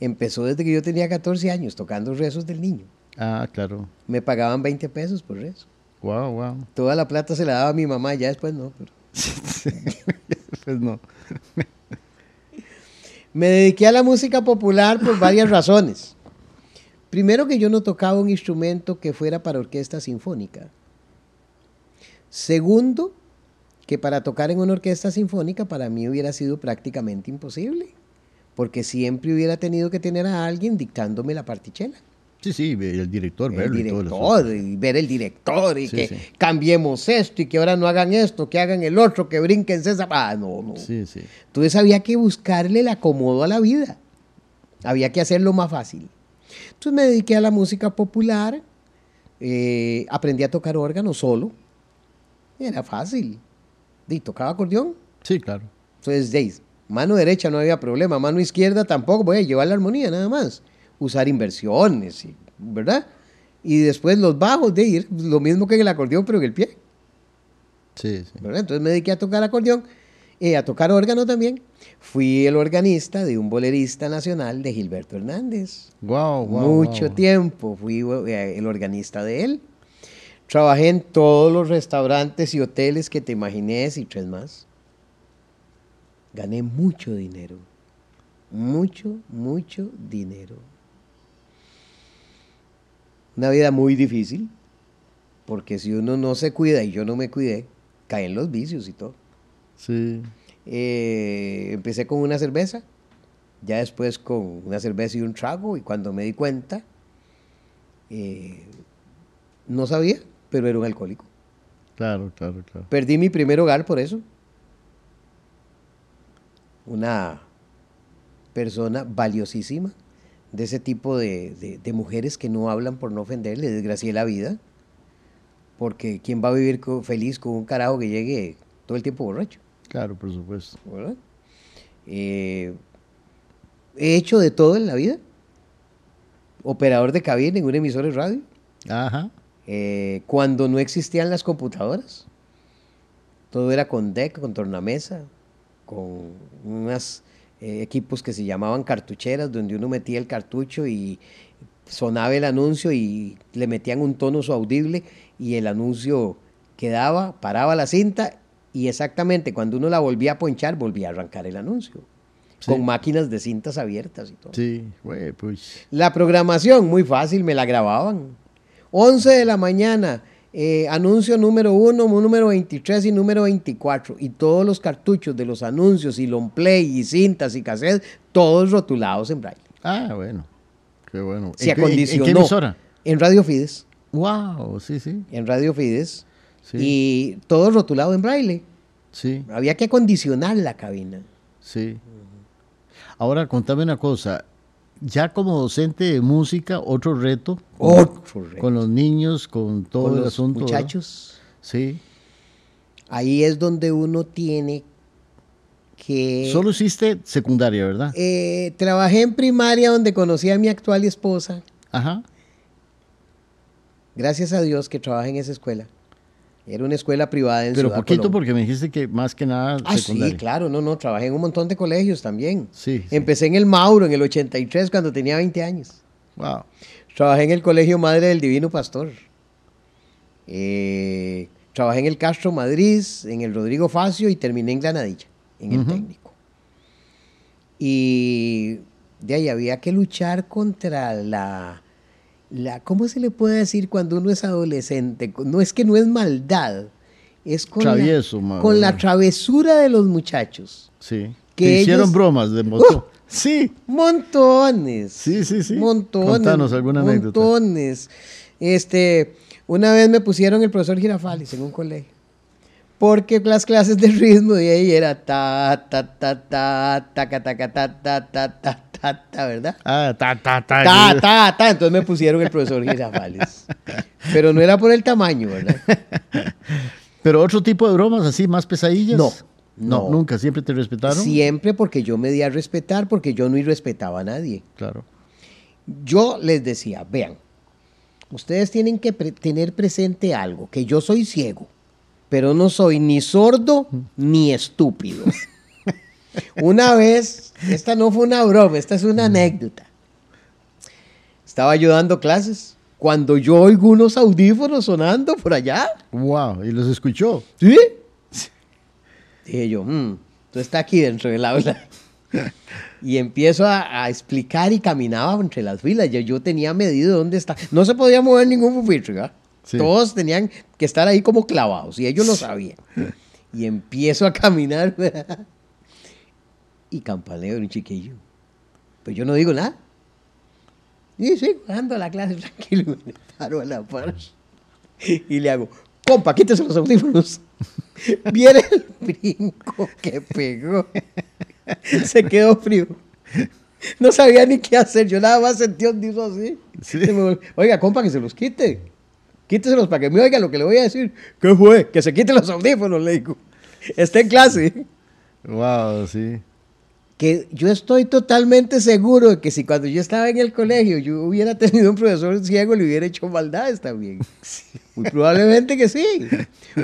empezó desde que yo tenía 14 años tocando rezos del niño. Ah, claro. Me pagaban 20 pesos por rezo. Wow, wow. Toda la plata se la daba a mi mamá, ya después no. Pero, pues no. Me dediqué a la música popular por varias razones. Primero que yo no tocaba un instrumento que fuera para orquesta sinfónica. Segundo, que para tocar en una orquesta sinfónica para mí hubiera sido prácticamente imposible, porque siempre hubiera tenido que tener a alguien dictándome la partichela. Sí, sí, el director, verlo el director, y, ver el director, y que cambiemos esto, y que ahora no hagan esto, que hagan el otro, que brinquen esa. Ah, no, no. Sí, sí. Entonces había que buscarle el acomodo a la vida. Había que hacerlo más fácil. Entonces me dediqué a la música popular, eh, aprendí a tocar órgano solo. Era fácil. Y tocaba acordeón. Sí, claro. Entonces, mano derecha no había problema, mano izquierda tampoco, voy a llevar la armonía nada más usar inversiones, ¿verdad? Y después los bajos de ir, lo mismo que en el acordeón, pero en el pie. Sí, sí. Entonces me dediqué a tocar acordeón, y a tocar órgano también. Fui el organista de un bolerista nacional de Gilberto Hernández. Wow, wow Mucho tiempo fui eh, el organista de él. Trabajé en todos los restaurantes y hoteles que te imagines y tres más. Gané mucho dinero. Mucho, mucho dinero. Una vida muy difícil, porque si uno no se cuida y yo no me cuidé, caen los vicios y todo. Sí. Eh, empecé con una cerveza, ya después con una cerveza y un trago, y cuando me di cuenta, eh, no sabía, pero era un alcohólico. Claro, claro, claro. Perdí mi primer hogar por eso. Una persona valiosísima de ese tipo de, mujeres que no hablan por no ofender, le desgracié la vida. Porque ¿quién va a vivir feliz con un carajo que llegue todo el tiempo borracho? Claro, por supuesto. Eh, he hecho de todo en la vida. Operador de cabina en un emisor de radio. Ajá. Eh, cuando no existían las computadoras, todo era con deck, con tornamesa, con unas eh, equipos que se llamaban cartucheras, donde uno metía el cartucho y sonaba el anuncio y le metían un tono su audible y el anuncio quedaba, paraba la cinta y exactamente cuando uno la volvía a ponchar, volvía a arrancar el anuncio. Con máquinas de cintas abiertas y todo. Sí, pues. La programación, muy fácil, me la grababan. 11 de la mañana, eh, anuncio número 1, número 23 y número 24. Y todos los cartuchos de los anuncios y long play y cintas y cassettes, todos rotulados en braille. Ah, bueno. Qué bueno. Se acondicionó. ¿En qué emisora? En Radio Fides. Wow, sí, sí. En Radio Fides. Y todo rotulado en braille. Sí. Había que acondicionar la cabina. Sí. Ahora, contame una cosa ya como docente de música, otro reto. Otro reto. Con los niños, con todo con el los asunto. Muchachos. Sí. Ahí es donde uno tiene que... Solo hiciste secundaria, ¿verdad? Eh, trabajé en primaria donde conocí a mi actual esposa. Ajá. Gracias a Dios que trabajé en esa escuela. Era una escuela privada en Pero poquito porque me dijiste que más que nada ah, sí, claro, no, no, trabajé en un montón de colegios también. Sí, Empecé en el Mauro en el 83 cuando tenía 20 años. Wow. Trabajé en el Colegio Madre del Divino Pastor. Eh, trabajé en el Castro Madrid, en el Rodrigo Facio y terminé en Granadilla, en el técnico. Y de ahí había que luchar contra la la, ¿cómo se le puede decir cuando uno es adolescente? No es que no es maldad, es con, la, con la travesura de los muchachos. Sí. Que hicieron bromas de moto. ¡Uh! sí. Montones. Sí, sí, sí. Montones. Contanos alguna anécdota. Montones. Este, una vez me pusieron el profesor Girafales en un colegio. Porque las clases de ritmo de ahí era ta, ta, ta, ta, ta, ta, ta, ta, ta, ta, ta, ta, ¿verdad? Ah, ta, ta, ta. Ta, ta, ta. Entonces me pusieron el profesor Girafales. Pero no era por el tamaño, ¿verdad? Pero otro tipo de bromas así, más pesadillas. No. No, nunca, siempre te respetaron. Siempre porque yo me di a respetar, porque yo no irrespetaba a nadie. Claro. Yo les decía, vean, ustedes tienen que tener presente algo, que yo soy ciego, pero no soy ni sordo ni estúpido. Una vez, esta no fue una broma, esta es una anécdota. Estaba yo dando clases cuando yo oigo unos audífonos sonando por allá. Wow, ¿y los escuchó? Sí. Dije yo, mmm, tú estás aquí dentro del aula. Y empiezo a, a explicar y caminaba entre las filas. Yo, yo tenía medido dónde está. No se podía mover ningún pupitre, ¿verdad? Sí. Todos tenían que estar ahí como clavados y ellos lo sabían. Y empiezo a caminar ¿verdad? Y campaneo de un chiquillo. Pues yo no digo nada. Y sigo ando a la clase tranquilo me paro a la par. Y le hago, compa, quítese los audífonos. Viene el brinco que pegó. Se quedó frío. No sabía ni qué hacer. Yo nada más sentí un diso así. Sí. Me Oiga, compa, que se los quite. Quíteselos para que me oiga lo que le voy a decir. ¿Qué fue? Que se quite los audífonos, le digo. Está en clase. Wow, sí. Que yo estoy totalmente seguro de que si cuando yo estaba en el colegio yo hubiera tenido un profesor ciego le hubiera hecho maldades también. Muy probablemente que sí.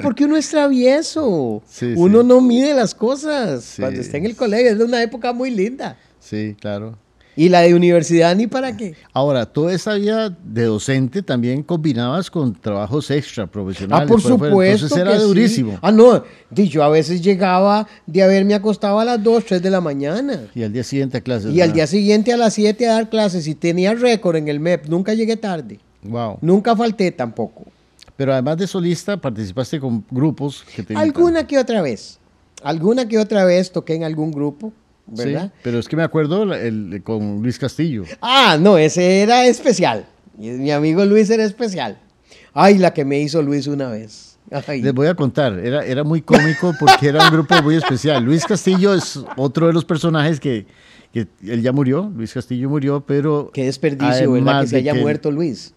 Porque uno es travieso. Sí, uno sí. no mide las cosas. Sí. Cuando está en el colegio es una época muy linda. Sí, claro. Y la de universidad ni para qué. Ahora, toda esa vida de docente también combinabas con trabajos extra profesionales. Ah, por fuera. supuesto. Entonces era que sí. durísimo. Ah, no. Yo a veces llegaba de haberme acostado a las 2, 3 de la mañana. Y al día siguiente a clases. Y al ¿verdad? día siguiente a las 7 a dar clases. Y tenía récord en el MEP. Nunca llegué tarde. Wow. Nunca falté tampoco. Pero además de solista, participaste con grupos que te Alguna que otra vez. Alguna que otra vez toqué en algún grupo, Sí, ¿verdad? pero es que me acuerdo el, el- con Luis Castillo. Ah, no, ese era especial. Mi amigo Luis era especial. Ay, la que me hizo Luis una vez. Ay. Les voy a contar, era, era muy cómico porque era un grupo muy especial. Luis Castillo es otro de los personajes que, que él ya murió, Luis Castillo murió, pero Qué desperdicio, ¿verdad? Que se haya que muerto Luis.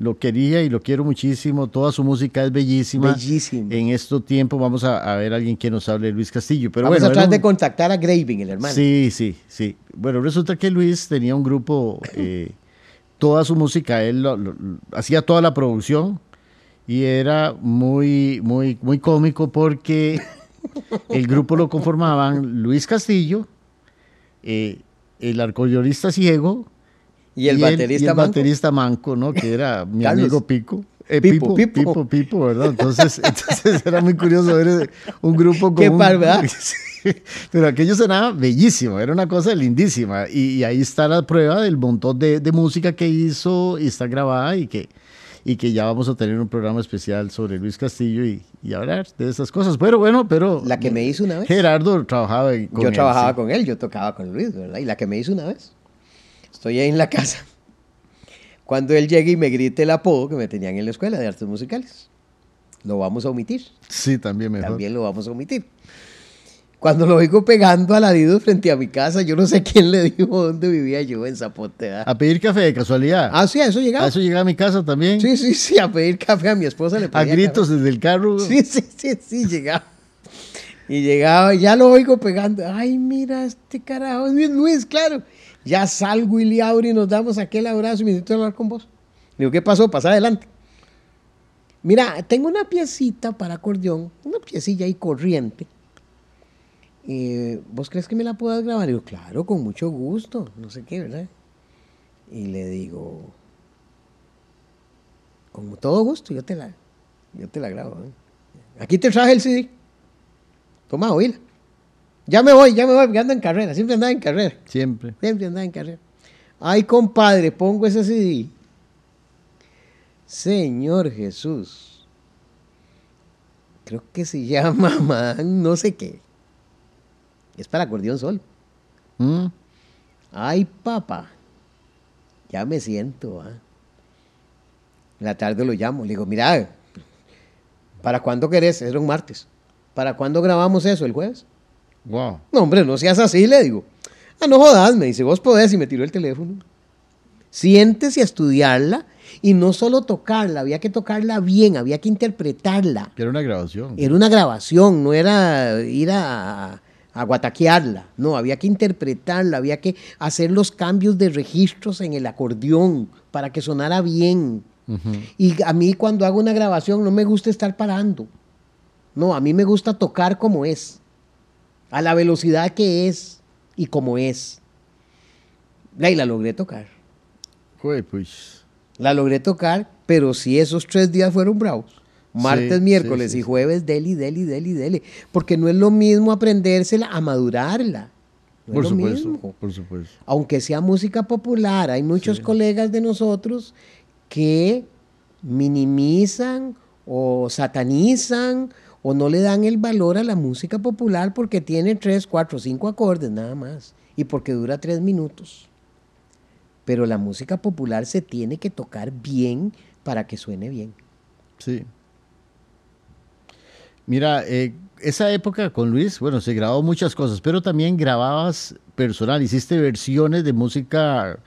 Lo quería y lo quiero muchísimo, toda su música es bellísima. Bellísimo. En estos tiempos vamos a, a ver a alguien que nos hable de Luis Castillo. Pero Vamos bueno, a tratar un- de contactar a Graving, el hermano. Sí, sí, sí. Bueno, resulta que Luis tenía un grupo, eh, toda su música, él lo- lo- lo- hacía toda la producción y era muy, muy, muy cómico porque el grupo lo conformaban Luis Castillo, eh, el arcollorista ciego Y el y baterista y el manco. baterista manco, ¿no? Que era mi Carlos. amigo Pico. Eh, Pipo, Pipo, Pipo. Pipo, Pipo, ¿verdad? Entonces, entonces era muy curioso ver un grupo con Qué par, ¿verdad? Pero aquello sonaba bellísimo, era una cosa lindísima. Y, y ahí está la prueba del montón de, de música que hizo y está grabada y que, y que ya vamos a tener un programa especial sobre Luis Castillo y, y hablar de esas cosas. Pero bueno, pero La que me hizo una vez. Gerardo trabajaba con yo él, trabajaba sí. con él, yo tocaba con Luis, ¿verdad? Y la que me hizo una vez. Estoy ahí en la casa. Cuando él llega y me grite el apodo que me tenían en la escuela de artes musicales. Lo vamos a omitir. Sí, también mejor. También lo vamos a omitir. Cuando lo oigo pegando alaridos frente a mi casa, yo no sé quién le dijo dónde vivía yo en Zapote. ¿verdad? A pedir café de casualidad. Ah, sí, a eso llegaba. A eso llegaba a mi casa también. Sí, sí, sí, a pedir café a mi esposa le a pedía gritos café. desde el carro. Sí, sí, sí, sí, llegaba. Y llegaba, ya lo oigo pegando. Ay, mira, este carajo, es Luis, Luis, claro. Ya salgo y abro y nos damos aquel abrazo y me necesito hablar con vos. Le digo, ¿qué pasó? Pasa adelante. Mira, tengo una piecita para acordeón, una piecilla ahí corriente. Eh, ¿Vos crees que me la puedas grabar? Le digo, claro, con mucho gusto, no sé qué, ¿verdad? Y le digo, con todo gusto, yo te la, yo te la grabo. ¿eh? Aquí te traje el CD. Toma, oíla. Ya me voy, ya me voy, porque ando en carrera, siempre andaba en carrera. Siempre. Siempre andaba en carrera. Ay, compadre, pongo ese CD. Señor Jesús. Creo que se llama man, no sé qué. Es para acordeón sol. ¿Mm? Ay, papá. Ya me siento. ¿ah? En la tarde lo llamo. Le digo, mira, ¿para cuándo querés? Era un martes. ¿Para cuándo grabamos eso? ¿El jueves? Wow. No, hombre, no seas así, le digo. Ah, no jodas, me dice, vos podés, y me tiró el teléfono. Siéntese a estudiarla y no solo tocarla, había que tocarla bien, había que interpretarla. Era una grabación. Era una grabación, no era ir a, a guataquearla, no, había que interpretarla, había que hacer los cambios de registros en el acordeón para que sonara bien. Ujú. Y a mí cuando hago una grabación no me gusta estar parando. No, a mí me gusta tocar como es, a la velocidad que es y como es. Y la logré tocar. Pues. La logré tocar, pero sí esos tres días fueron bravos. Martes, Sí, miércoles sí, sí, y jueves, deli, deli, deli, deli. Porque no es lo mismo aprendérsela a madurarla. por supuesto, por supuesto. Aunque sea música popular, hay muchos colegas de nosotros que minimizan o satanizan o no le dan el valor a la música popular porque tiene tres, cuatro, cinco acordes nada más y porque dura tres minutos. Pero la música popular se tiene que tocar bien para que suene bien. Sí. Mira, eh, esa época con Luis, bueno, se grabó muchas cosas, pero también grababas personal, hiciste versiones de música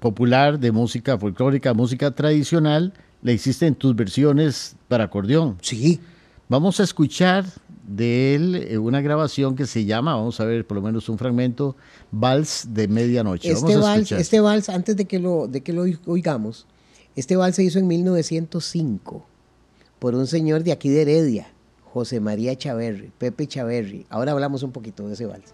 popular, de música folclórica, música tradicional, la hiciste en tus versiones para acordeón. Sí. Vamos a escuchar de él eh, una grabación que se llama, vamos a ver por lo menos un fragmento, Vals de Medianoche. Este, vals, este vals, antes de que, lo, de que lo oigamos, este vals se hizo en 1905 por un señor de aquí de Heredia, José María Chaverri, Pepe Chaverri. Ahora hablamos un poquito de ese vals.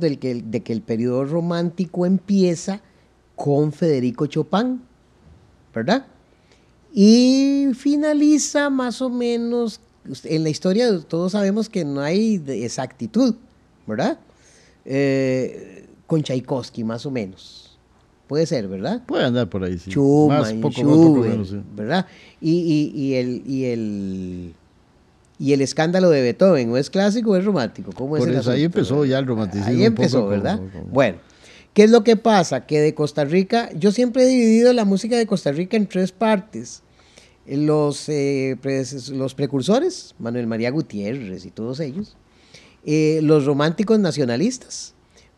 Del que, de que el periodo romántico empieza con Federico Chopin, ¿verdad? Y finaliza más o menos, en la historia todos sabemos que no hay exactitud, ¿verdad? Eh, con Tchaikovsky, más o menos. Puede ser, ¿verdad? Puede andar por ahí, sí. más, poco, ¿verdad? Y, y, el, y, el, y el escándalo de Beethoven, ¿o es clásico o es romántico? ¿Cómo por es eso, ahí empezó ya el romanticismo. Ahí empezó, ¿verdad? Bueno, ¿qué es lo que pasa? Que de Costa Rica, yo siempre he dividido la música de Costa Rica en tres partes. Los, eh, los precursores, Manuel María Gutiérrez y todos ellos. Eh, los románticos nacionalistas,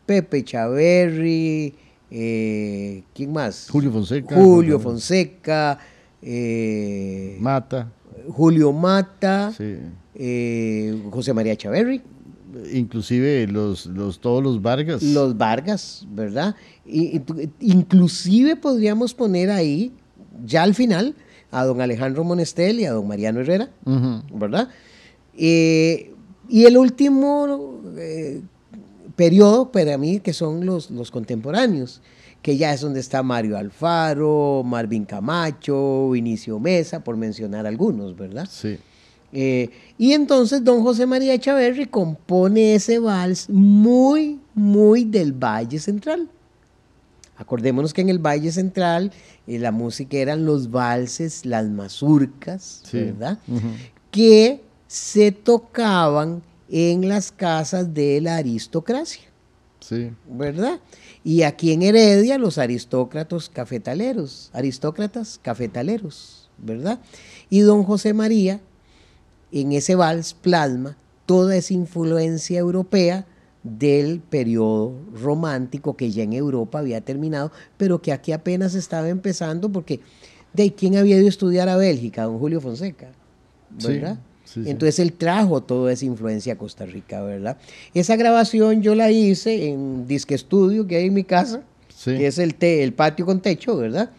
Pepe Chaverri, eh, ¿quién más? Julio Fonseca. Julio Fonseca. Eh, Mata. Julio Mata. Eh, José María Chaverri. Inclusive los, los, todos los Vargas. Los Vargas, ¿verdad? inclusive podríamos poner ahí, ya al final, a don Alejandro Monestel y a don Mariano Herrera, ¿verdad? y el último periodo para mí que son los, los contemporáneos, que ya es donde está Mario Alfaro, Marvin Camacho, Vinicio Mesa, por mencionar algunos, ¿verdad? Sí. Eh, y entonces don José María Chaverri compone ese vals muy, muy del Valle Central. Acordémonos que en el Valle Central eh, la música eran los valses, las mazurcas, ¿verdad? Que se tocaban en las casas de la aristocracia. Sí. ¿Verdad? Y aquí en Heredia los aristócratas cafetaleros, aristócratas cafetaleros, ¿verdad? Y don José María, en ese vals plasma toda esa influencia europea del periodo romántico que ya en Europa había terminado, pero que aquí apenas estaba empezando porque de quién había ido a estudiar a Bélgica, don Julio Fonseca, ¿verdad? Entonces él trajo toda esa influencia a Costa Rica, ¿verdad? Esa grabación yo la hice en Disque Studio que hay en mi casa, que es el, el patio con techo, ¿verdad?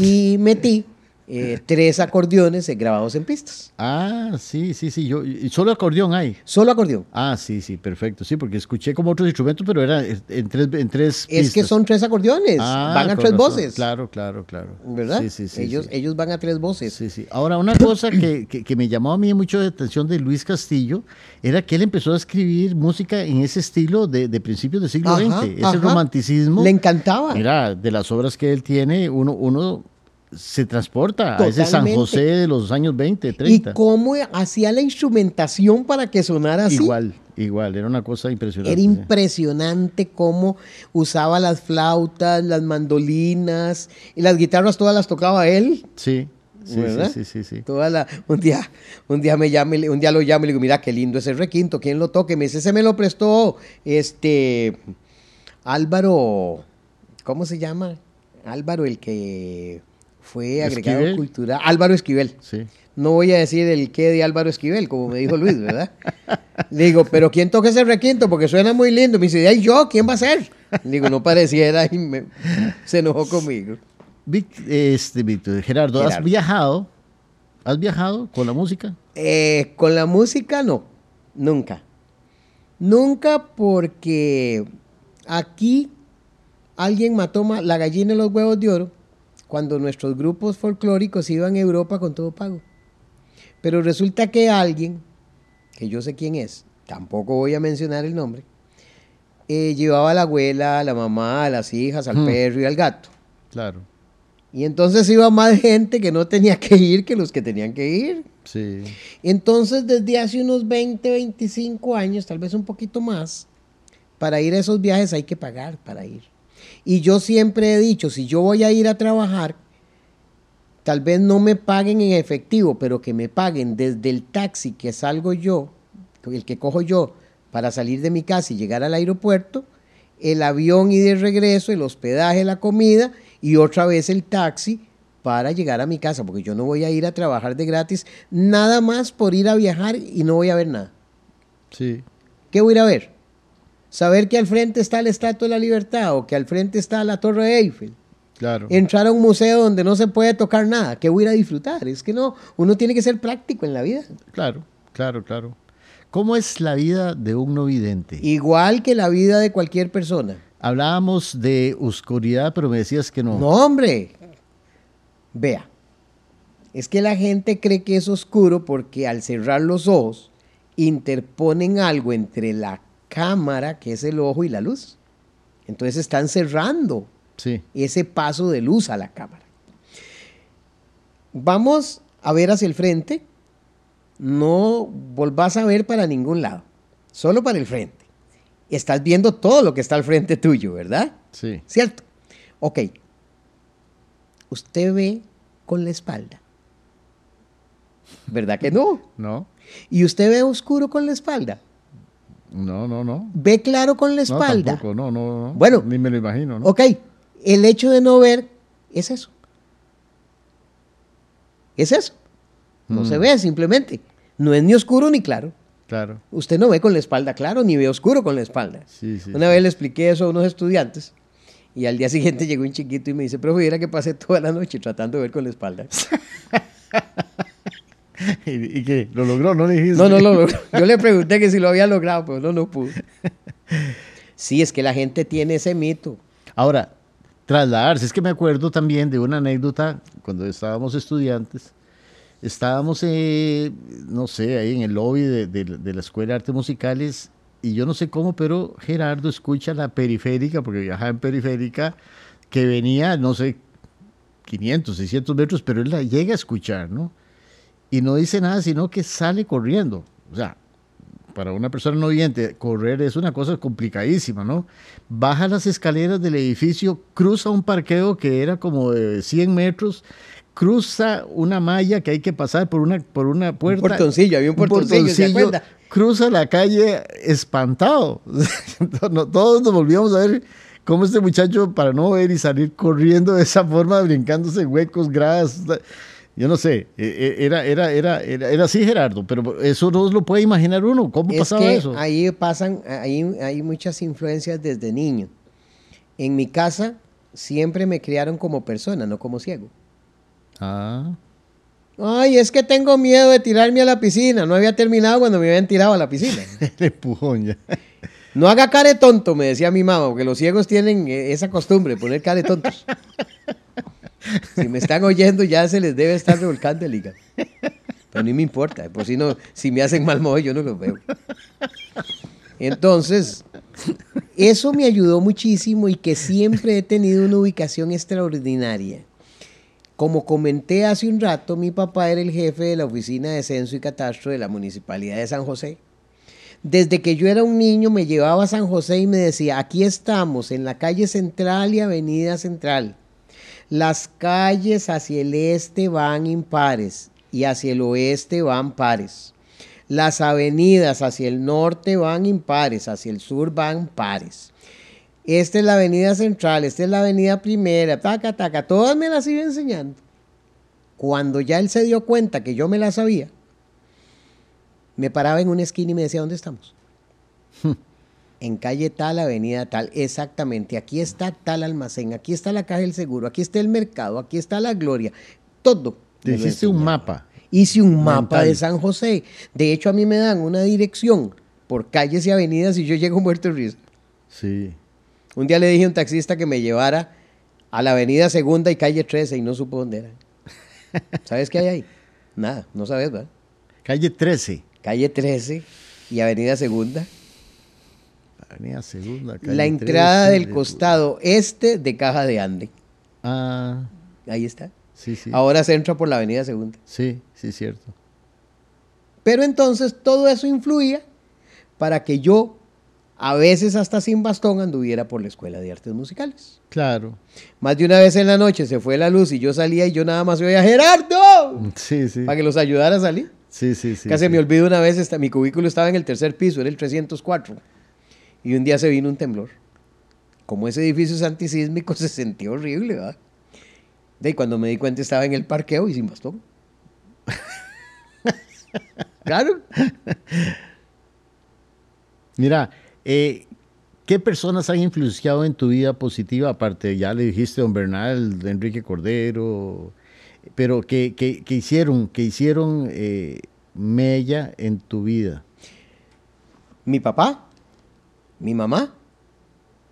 Y metí eh, tres acordeones grabados en pistas. Ah, sí, sí, sí. Yo, ¿Y solo acordeón hay? Solo acordeón. Ah, sí, sí, perfecto. Sí, porque escuché como otros instrumentos, pero era en tres, en tres Es que son tres acordeones. Ah, van a tres voces. Claro, claro, claro. ¿Verdad? Sí, sí, sí. Ellos, ellos van a tres voces. Sí, sí. Ahora, una cosa que, que, me llamó a mí mucho la atención de Luis Castillo era que él empezó a escribir música en ese estilo de, de principios del siglo XX. Ese romanticismo. Le encantaba. Mira, de las obras que él tiene, uno, uno se transporta a ese San José de los años 20, 30. ¿Y cómo hacía la instrumentación para que sonara así? Igual, igual, era una cosa impresionante. Era impresionante cómo usaba las flautas, las mandolinas y las guitarras todas las tocaba él. Sí. Sí, sí, sí, sí, Toda la, un día, un día me llame, un día lo llamo y le digo, mira qué lindo ese requinto, ¿quién lo toque? Me dice, se me lo prestó este Álvaro, ¿cómo se llama? Álvaro, el que fue agregado cultural. Álvaro Esquivel. Sí. No voy a decir el qué de Álvaro Esquivel, como me dijo Luis, ¿verdad? Le digo, pero ¿quién toca ese requinto? Porque suena muy lindo. Me dice, ¿y yo? ¿Quién va a ser? Le digo, no pareciera y se enojó conmigo. Este, Víctor, Gerardo, ¿has viajado? ¿Has viajado con la música? Eh, con la música no, nunca. Nunca porque aquí alguien mató la gallina y los huevos de oro cuando nuestros grupos folclóricos iban a Europa con todo pago. Pero resulta que alguien, que yo sé quién es, tampoco voy a mencionar el nombre, eh, llevaba a la abuela, a la mamá, a las hijas, al hmm. perro y al gato. Claro. Y entonces iba más gente que no tenía que ir que los que tenían que ir. Sí. Entonces, desde hace unos 20, 25 años, tal vez un poquito más, para ir a esos viajes hay que pagar para ir. Y yo siempre he dicho, si yo voy a ir a trabajar, tal vez no me paguen en efectivo, pero que me paguen desde el taxi que salgo yo, el que cojo yo para salir de mi casa y llegar al aeropuerto, el avión y de regreso, el hospedaje, la comida y otra vez el taxi para llegar a mi casa, porque yo no voy a ir a trabajar de gratis, nada más por ir a viajar y no voy a ver nada. Sí. ¿Qué voy a ir a ver? Saber que al frente está la Estatua de la Libertad o que al frente está la Torre Eiffel. Claro. Entrar a un museo donde no se puede tocar nada, que voy a ir a disfrutar. Es que no, uno tiene que ser práctico en la vida. Claro, claro, claro. ¿Cómo es la vida de un no vidente? Igual que la vida de cualquier persona. Hablábamos de oscuridad, pero me decías que no. No, hombre. Vea. Es que la gente cree que es oscuro porque al cerrar los ojos interponen algo entre la cámara, que es el ojo, y la luz. Entonces están cerrando Sí. ese paso de luz a la cámara. Vamos a ver hacia el frente. No volvás a ver para ningún lado, solo para el frente. Estás viendo todo lo que está al frente tuyo, ¿verdad? Sí. ¿Cierto? Ok. Usted ve con la espalda. ¿Verdad que no? No, ¿Y usted ve oscuro con la espalda? No, no, no. ¿Ve claro con la No, espalda? tampoco, no, no, no. Bueno. Ni me lo imagino, ¿no? Ok, el hecho de no ver es eso. Es eso. No Mm. se ve simplemente. No es ni oscuro ni claro. Claro. Usted no ve con la espalda claro ni ve oscuro con la espalda. Sí, sí. Una sí. vez le expliqué eso a unos estudiantes y al día siguiente llegó un chiquito y me dice, profe, viera que pasé toda la noche tratando de ver con la espalda. ¿Y, y qué? ¿Lo logró? ¿No le dijiste? No, no lo logró. Yo le pregunté que si lo había logrado, pero no, no pudo. Sí, es que la gente tiene ese mito. Ahora, trasladarse. Es que me acuerdo también de una anécdota cuando estábamos estudiantes. Estábamos, eh, no sé, ahí en el lobby de, de- de la Escuela de Artes Musicales y yo no sé cómo, pero Gerardo escucha la periférica, porque viajaba en periférica, que venía, no sé, 500, 600 metros, pero él la llega a escuchar, ¿no? Y no dice nada, sino que sale corriendo. O sea, para una persona no oyente, correr es una cosa complicadísima, ¿no? Baja las escaleras del edificio, cruza un parqueo que era como de 100 metros, cruza una malla que hay que pasar por una, por una puerta. portoncillo, había un portoncillo. Cruza la calle espantado. Todos nos volvíamos a ver cómo este muchacho, para no ver y salir corriendo de esa forma, brincándose huecos, gradas. Yo no sé, e- e- era, era, era, era, era así, Gerardo, pero eso no lo puede imaginar uno. ¿Cómo Es pasaba que eso? ahí pasan, ahí hay muchas influencias desde niño. En mi casa siempre me criaron como persona, no como ciego. Ah, Ay, es que tengo miedo de tirarme a la piscina. No había terminado cuando me habían tirado a la piscina. el empujón ya. No haga cara de tonto, me decía mi mamá, porque los ciegos tienen eh, esa costumbre, poner cara de tontos. Si me están oyendo, ya se les debe estar revolcando el hígado. Pero ni me importa, por si no, si me hacen mal modo, yo no los veo. Entonces, eso me ayudó muchísimo y que siempre he tenido una ubicación extraordinaria. Como comenté hace un rato, mi papá era el jefe de la Oficina de Censo y Catastro de la Municipalidad de San José. Desde que yo era un niño me llevaba a San José y me decía, aquí estamos, en la calle Central y Avenida Central. Las calles hacia el este van impares y hacia el oeste van pares. Las avenidas hacia el norte van impares, hacia el sur van pares. Esta es la avenida central, esta es la avenida primera, taca, taca, todas me las iba enseñando. Cuando ya él se dio cuenta que yo me las sabía, me paraba en una esquina y me decía, ¿dónde estamos? En calle tal, avenida tal, exactamente, aquí está tal almacén, aquí está la caja del seguro, aquí está el mercado, aquí está la gloria, todo. Te hiciste un mapa. Hice un mapa de San José. De hecho, a mí me dan una dirección por calles y avenidas y yo llego muerto de risa. Sí. Un día le dije a un taxista que me llevara a la avenida Segunda y calle 13 y no supo dónde era. ¿Sabes qué hay ahí? Nada, no sabes, ¿verdad? Calle 13. Calle 13 y avenida Segunda. Avenida Segunda. calle La entrada 13 del de- costado este de Caja de Ande. Ah, Ahí está. sí, sí. Ahora se entra por la avenida Segunda. Sí, sí, cierto. Pero entonces todo eso influía para que yo, a veces hasta sin bastón, anduviera por la Escuela de Artes Musicales. Claro. Más de una vez en la noche se fue la luz y yo salía y yo nada más oía Gerardo Sí, sí. para que los ayudara a salir. Sí, sí, sí. Casi sí. me olvido una vez, esta- mi cubículo estaba en el tercer piso, era el 304. Y un día se vino un temblor. Como ese edificio es antisísmico, se sentía horrible, ¿verdad? De ahí cuando me di cuenta estaba en el parqueo y sin bastón. claro. Mira, eh, ¿qué personas han influenciado en tu vida positiva? Aparte, ya le dijiste don Bernal, de Enrique Cordero, pero que, que- que hicieron, que hicieron eh, mella en tu vida. mi papá, mi mamá,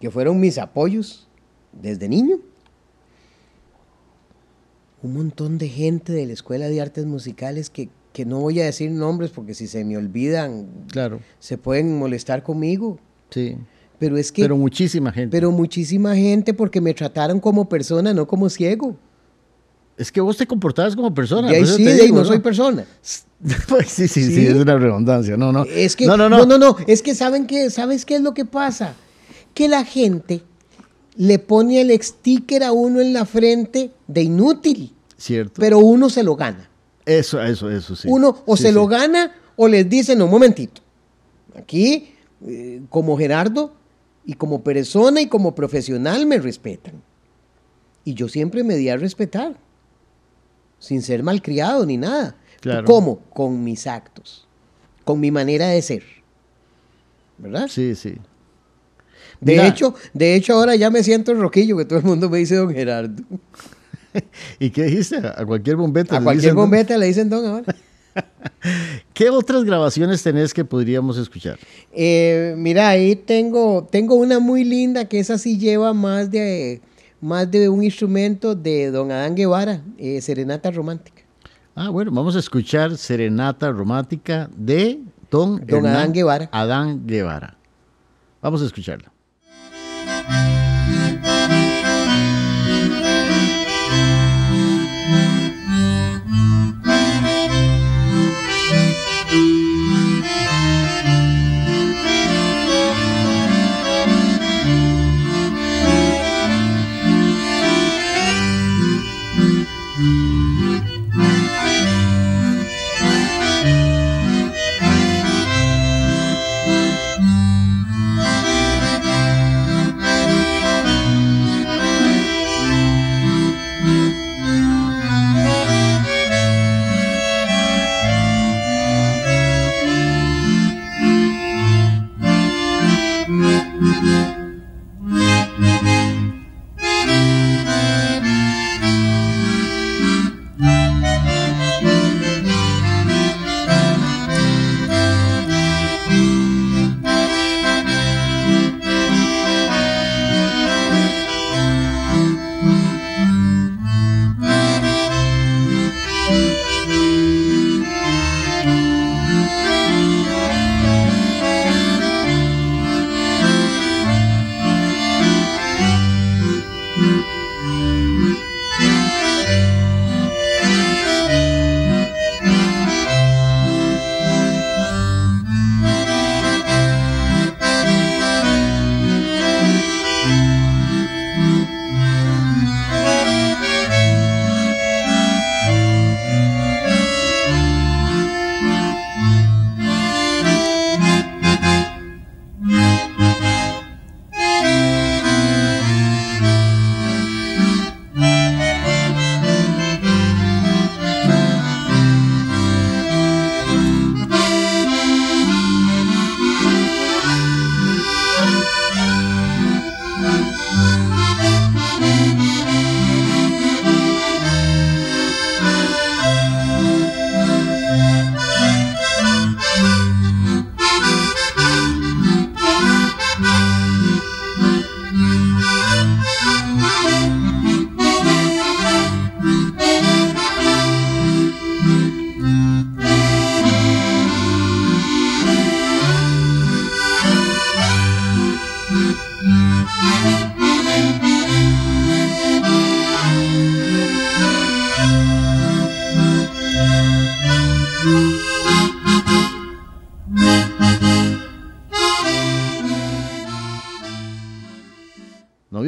que fueron mis apoyos desde niño. Un montón de gente de la Escuela de Artes Musicales que, que no voy a decir nombres porque si se me olvidan, Claro, se pueden molestar conmigo. sí. Pero es que... Pero muchísima gente. pero muchísima gente porque me trataron como persona, no como ciego. Es que vos te comportabas como persona. Ahí eso sí, de ahí no soy persona. Pues sí, sí, sí, ¿Sí? es una redundancia. No, no. Es que, no, no, no, no. no, es que saben qué, ¿sabes qué es lo que pasa? Que la gente le pone el sticker a uno en la frente de inútil, Cierto. pero uno se lo gana. eso, eso, eso, sí. Uno o Sí, se sí. lo gana o les dicen, no, un momentito. Aquí, eh, como Gerardo, y como persona y como profesional me respetan. Y yo siempre me di a respetar, sin ser malcriado ni nada. Claro. ¿Cómo? Con mis actos, con mi manera de ser. ¿Verdad? Sí, sí. De Mira, hecho, de hecho ahora ya me siento roquillo, que todo el mundo me dice don Gerardo. ¿Y qué dijiste? A cualquier bombeta. A le cualquier dicen, bombeta le dicen don ahora. ¿Qué otras grabaciones tenés que podríamos escuchar? Eh, mira, ahí tengo, tengo una muy linda que esa sí lleva más de, más de un instrumento de don Adán Guevara, eh, Serenata Romántica. Ah, bueno, vamos a escuchar Serenata Romántica de Don, Don Hernán Adán Guevara. Adán Guevara. Vamos a escucharla.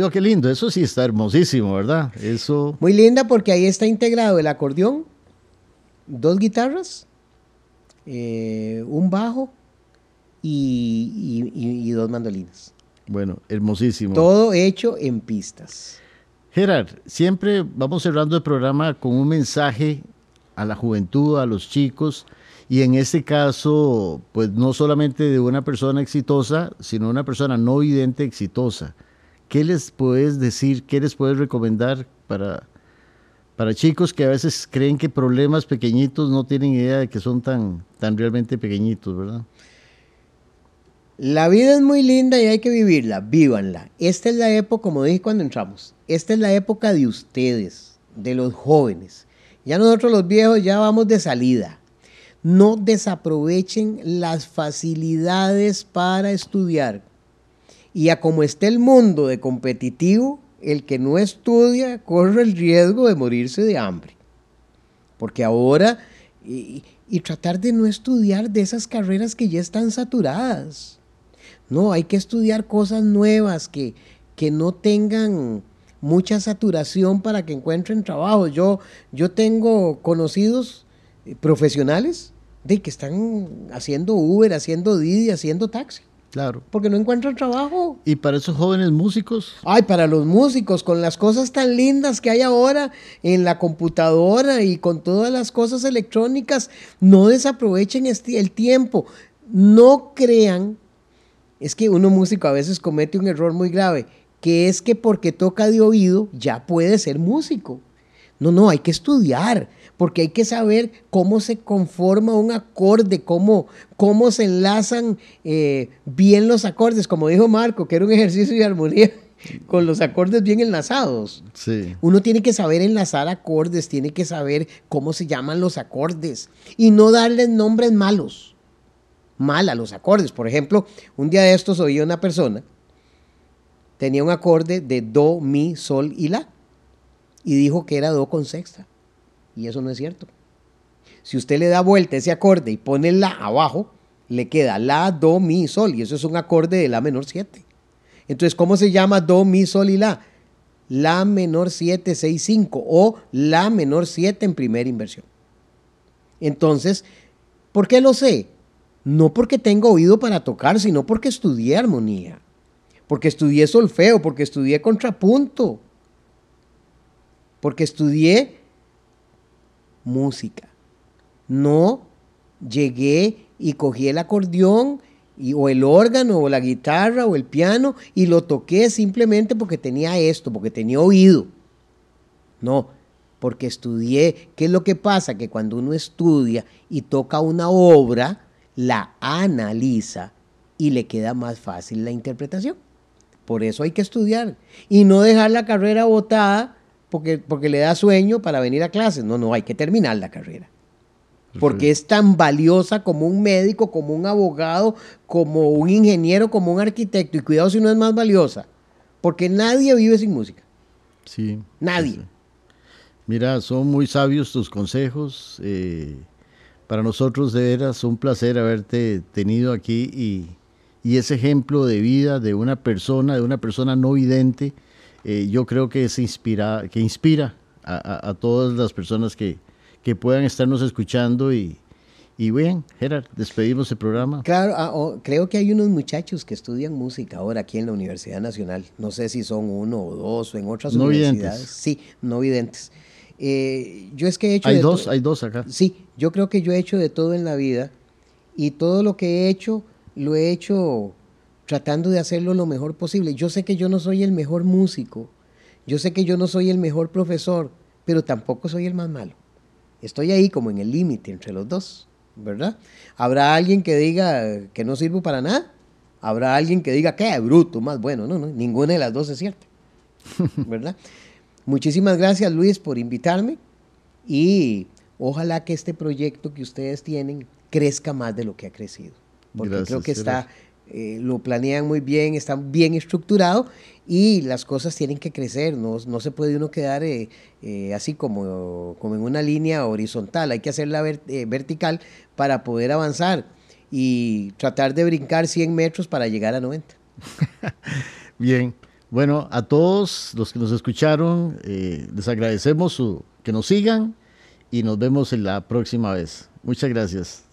¿No vio qué lindo? Eso sí está hermosísimo, ¿verdad? Eso. Muy linda porque ahí está integrado el acordeón, dos guitarras, eh, un bajo y, y- y- y dos mandolinas. Bueno, hermosísimo. Todo hecho en pistas. Gerard, siempre vamos cerrando el programa con un mensaje a la juventud, a los chicos, y en este caso, pues no solamente de una persona exitosa, sino una persona no vidente exitosa. ¿Qué les puedes decir, qué les puedes recomendar para, para chicos que a veces creen que problemas pequeñitos no tienen idea de que son tan, tan realmente pequeñitos, ¿verdad? La vida es muy linda y hay que vivirla, vívanla. Esta es la época, como dije cuando entramos, esta es la época de ustedes, de los jóvenes. Ya nosotros los viejos ya vamos de salida. No desaprovechen las facilidades para estudiar. Y a como esté el mundo de competitivo, el que no estudia corre el riesgo de morirse de hambre. Porque ahora, y, tratar de no estudiar de esas carreras que ya están saturadas. No, hay que estudiar cosas nuevas que, que no tengan mucha saturación para que encuentren trabajo. Yo, yo tengo conocidos eh, profesionales de que están haciendo Uber, haciendo Didi, haciendo taxi. Claro. Porque no encuentran trabajo. ¿Y para esos jóvenes músicos? Ay, para los músicos, con las cosas tan lindas que hay ahora en la computadora y con todas las cosas electrónicas, no desaprovechen este, el tiempo. No crean, es que uno músico a veces comete un error muy grave, que es que porque toca de oído ya puede ser músico. No, no, hay que estudiar, porque hay que saber cómo se conforma un acorde, cómo, cómo se enlazan eh, bien los acordes, como dijo Marco, que era un ejercicio de armonía con los acordes bien enlazados. Sí. Uno tiene que saber enlazar acordes, tiene que saber cómo se llaman los acordes y no darles nombres malos. Mal a los acordes. Por ejemplo, un día de estos oí una persona, tenía un acorde de do, mi, sol y la, y dijo que era do con sexta. Y eso no es cierto. Si usted le da vuelta ese acorde y pone la abajo, le queda la, do, mi, sol. Y eso es un acorde de la menor 7. Entonces, ¿cómo se llama do, mi, sol y la? La menor 7, 6, 5 o la menor 7 en primera inversión. Entonces, ¿por qué lo sé? No porque tengo oído para tocar, sino porque estudié armonía, porque estudié solfeo, porque estudié contrapunto, porque estudié música. No llegué y cogí el acordeón o el órgano o la guitarra o el piano y lo toqué simplemente porque tenía esto, porque tenía oído. No, porque estudié. ¿Qué es lo que pasa? Que cuando uno estudia y toca una obra, la analiza y le queda más fácil la interpretación. Por eso hay que estudiar y no dejar la carrera botada porque, porque le da sueño para venir a clases. No, no, hay que terminar la carrera. Porque es tan valiosa como un médico, como un abogado, como un ingeniero, como un arquitecto. Y cuidado si no es más valiosa. Porque nadie vive sin música. Sí. Nadie. Mira, son muy sabios tus consejos. Eh, para nosotros de veras un placer haberte tenido aquí y, y ese ejemplo de vida de una persona, de una persona no vidente, eh, yo creo que, se inspira, que inspira a, todas las personas que, puedan estarnos escuchando y, y bien, Gerard, despedimos el programa. Claro, ah, oh, creo que hay unos muchachos que estudian música ahora aquí en la Universidad Nacional. No sé si son uno o dos o en otras no universidades. Videntes. Sí, no videntes. Eh, yo es que he hecho... Hay dos, hay dos acá. Sí, yo creo que yo he hecho de todo en la vida y todo lo que he hecho, lo he hecho tratando de hacerlo lo mejor posible. Yo sé que yo no soy el mejor músico, yo sé que yo no soy el mejor profesor, pero tampoco soy el más malo. Estoy ahí como en el límite entre los dos, ¿verdad? Habrá alguien que diga que no sirvo para nada, habrá alguien que diga que bruto, más bueno, no, no, ninguna de las dos es cierta, ¿verdad? Muchísimas gracias Luis por invitarme y ojalá que este proyecto que ustedes tienen crezca más de lo que ha crecido, porque creo que está eh, lo planean muy bien, están bien estructurado y las cosas tienen que crecer, no, no se puede uno quedar eh, eh, así como, como en una línea horizontal, hay que hacerla vertical para poder avanzar y tratar de brincar 100 metros para llegar a 90. bien, bueno, a todos los que nos escucharon, les agradecemos su, que nos sigan y nos vemos en la próxima vez. Muchas gracias.